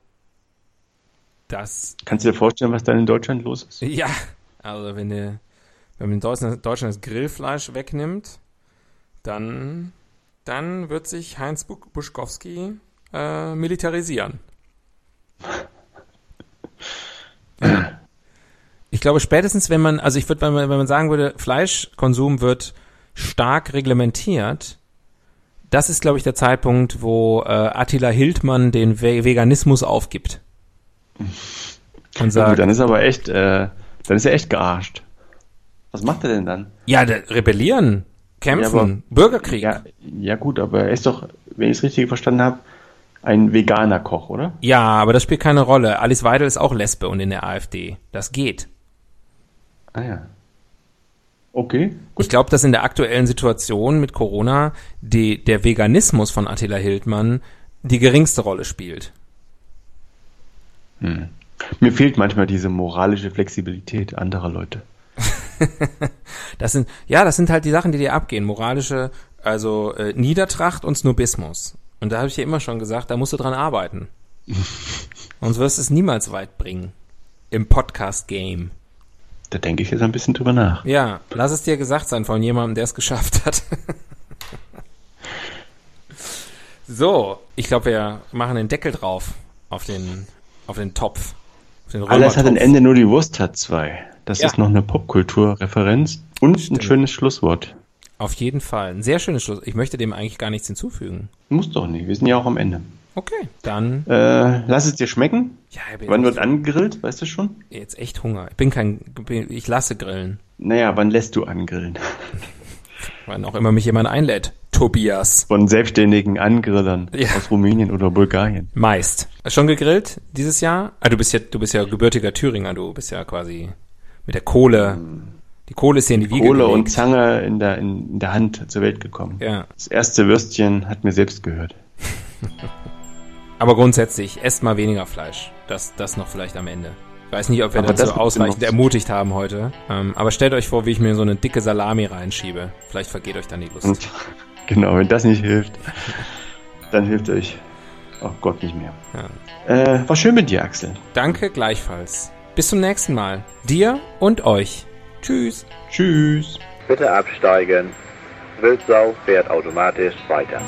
dass Kannst du dir vorstellen, was dann in Deutschland los ist? (laughs) ja, also wenn du wenn man in Deutschland, Deutschland das Grillfleisch wegnimmt, dann dann wird sich Heinz Bu- Buschkowski äh, militarisieren. Ja. Ich glaube spätestens, wenn man, also ich würde, wenn man, wenn man sagen würde, Fleischkonsum wird stark reglementiert, das ist, glaube ich, der Zeitpunkt, wo äh, Attila Hildmann den Ve Veganismus aufgibt. Und Ja, gut, sagt, dann ist aber echt, äh, dann ist er echt gearscht. Was macht er denn dann? ja, rebellieren, kämpfen, Ja, aber- Bürgerkrieg. Ja, ja gut, aber er ist doch, wenn ich es richtig verstanden habe, ein veganer Koch, oder? Ja, aber das spielt keine Rolle. Alice Weidel ist auch Lesbe und in der AfD. Das geht. Ah ja. Okay, Ich glaube, dass in der aktuellen Situation mit Corona die, der Veganismus von Attila Hildmann die geringste Rolle spielt. Mir fehlt manchmal diese moralische Flexibilität anderer Leute. (laughs) Das sind, ja, das sind halt die Sachen, die dir abgehen. Moralische, also äh, Niedertracht und Snobismus. Und da habe ich ja immer schon gesagt, da musst du dran arbeiten. (laughs) Sonst wirst du es niemals weit bringen. Im Podcast-Game. Da denke ich jetzt ein bisschen drüber nach. Ja, lass es dir gesagt sein von jemandem, der es geschafft hat. so, ich glaube, wir machen den Deckel drauf auf den, auf den Topf. Auf den Alles hat ein. Ende, nur die Wurst hat zwei. Das Ja. ist noch eine Popkulturreferenz und ein schönes Schlusswort. Auf jeden Fall. Ein sehr schönes Schluss. Ich möchte dem eigentlich gar nichts hinzufügen. Muss doch nicht, wir sind ja auch am Ende. Okay, dann. Äh, lass es dir schmecken. Ja, ich bin Wann wird angegrillt, weißt du schon? jetzt echt Hunger. Ich bin kein, ich lasse grillen. Naja, wann lässt du angrillen? (laughs) Wann auch immer mich jemand einlädt. Tobias. Von selbstständigen Angrillern Ja. aus Rumänien oder Bulgarien. Meist. Schon gegrillt dieses Jahr? Ah, du bist ja, du bist ja gebürtiger Thüringer, du bist ja quasi mit der Kohle. Die Kohle ist dir in die Wiege Kohle und gelegt. Zange in der, in, in der Hand zur Welt gekommen. Ja. Das erste Würstchen hat mir selbst gehört. (laughs) Aber grundsätzlich, esst mal weniger Fleisch. Das, das noch vielleicht am Ende. Ich weiß nicht, ob wir Aber dazu ausreichend genutzt. ermutigt haben heute. Ähm, aber stellt euch vor, wie ich mir so eine dicke Salami reinschiebe. Vielleicht vergeht euch dann die Lust. Und (laughs) genau, wenn das nicht hilft, dann hilft euch auch Gott nicht mehr. Ja. Äh, war schön mit dir, Axel. Danke gleichfalls. Bis zum nächsten Mal. Dir und euch. Tschüss. Tschüss. Bitte absteigen. Wildsau fährt automatisch weiter.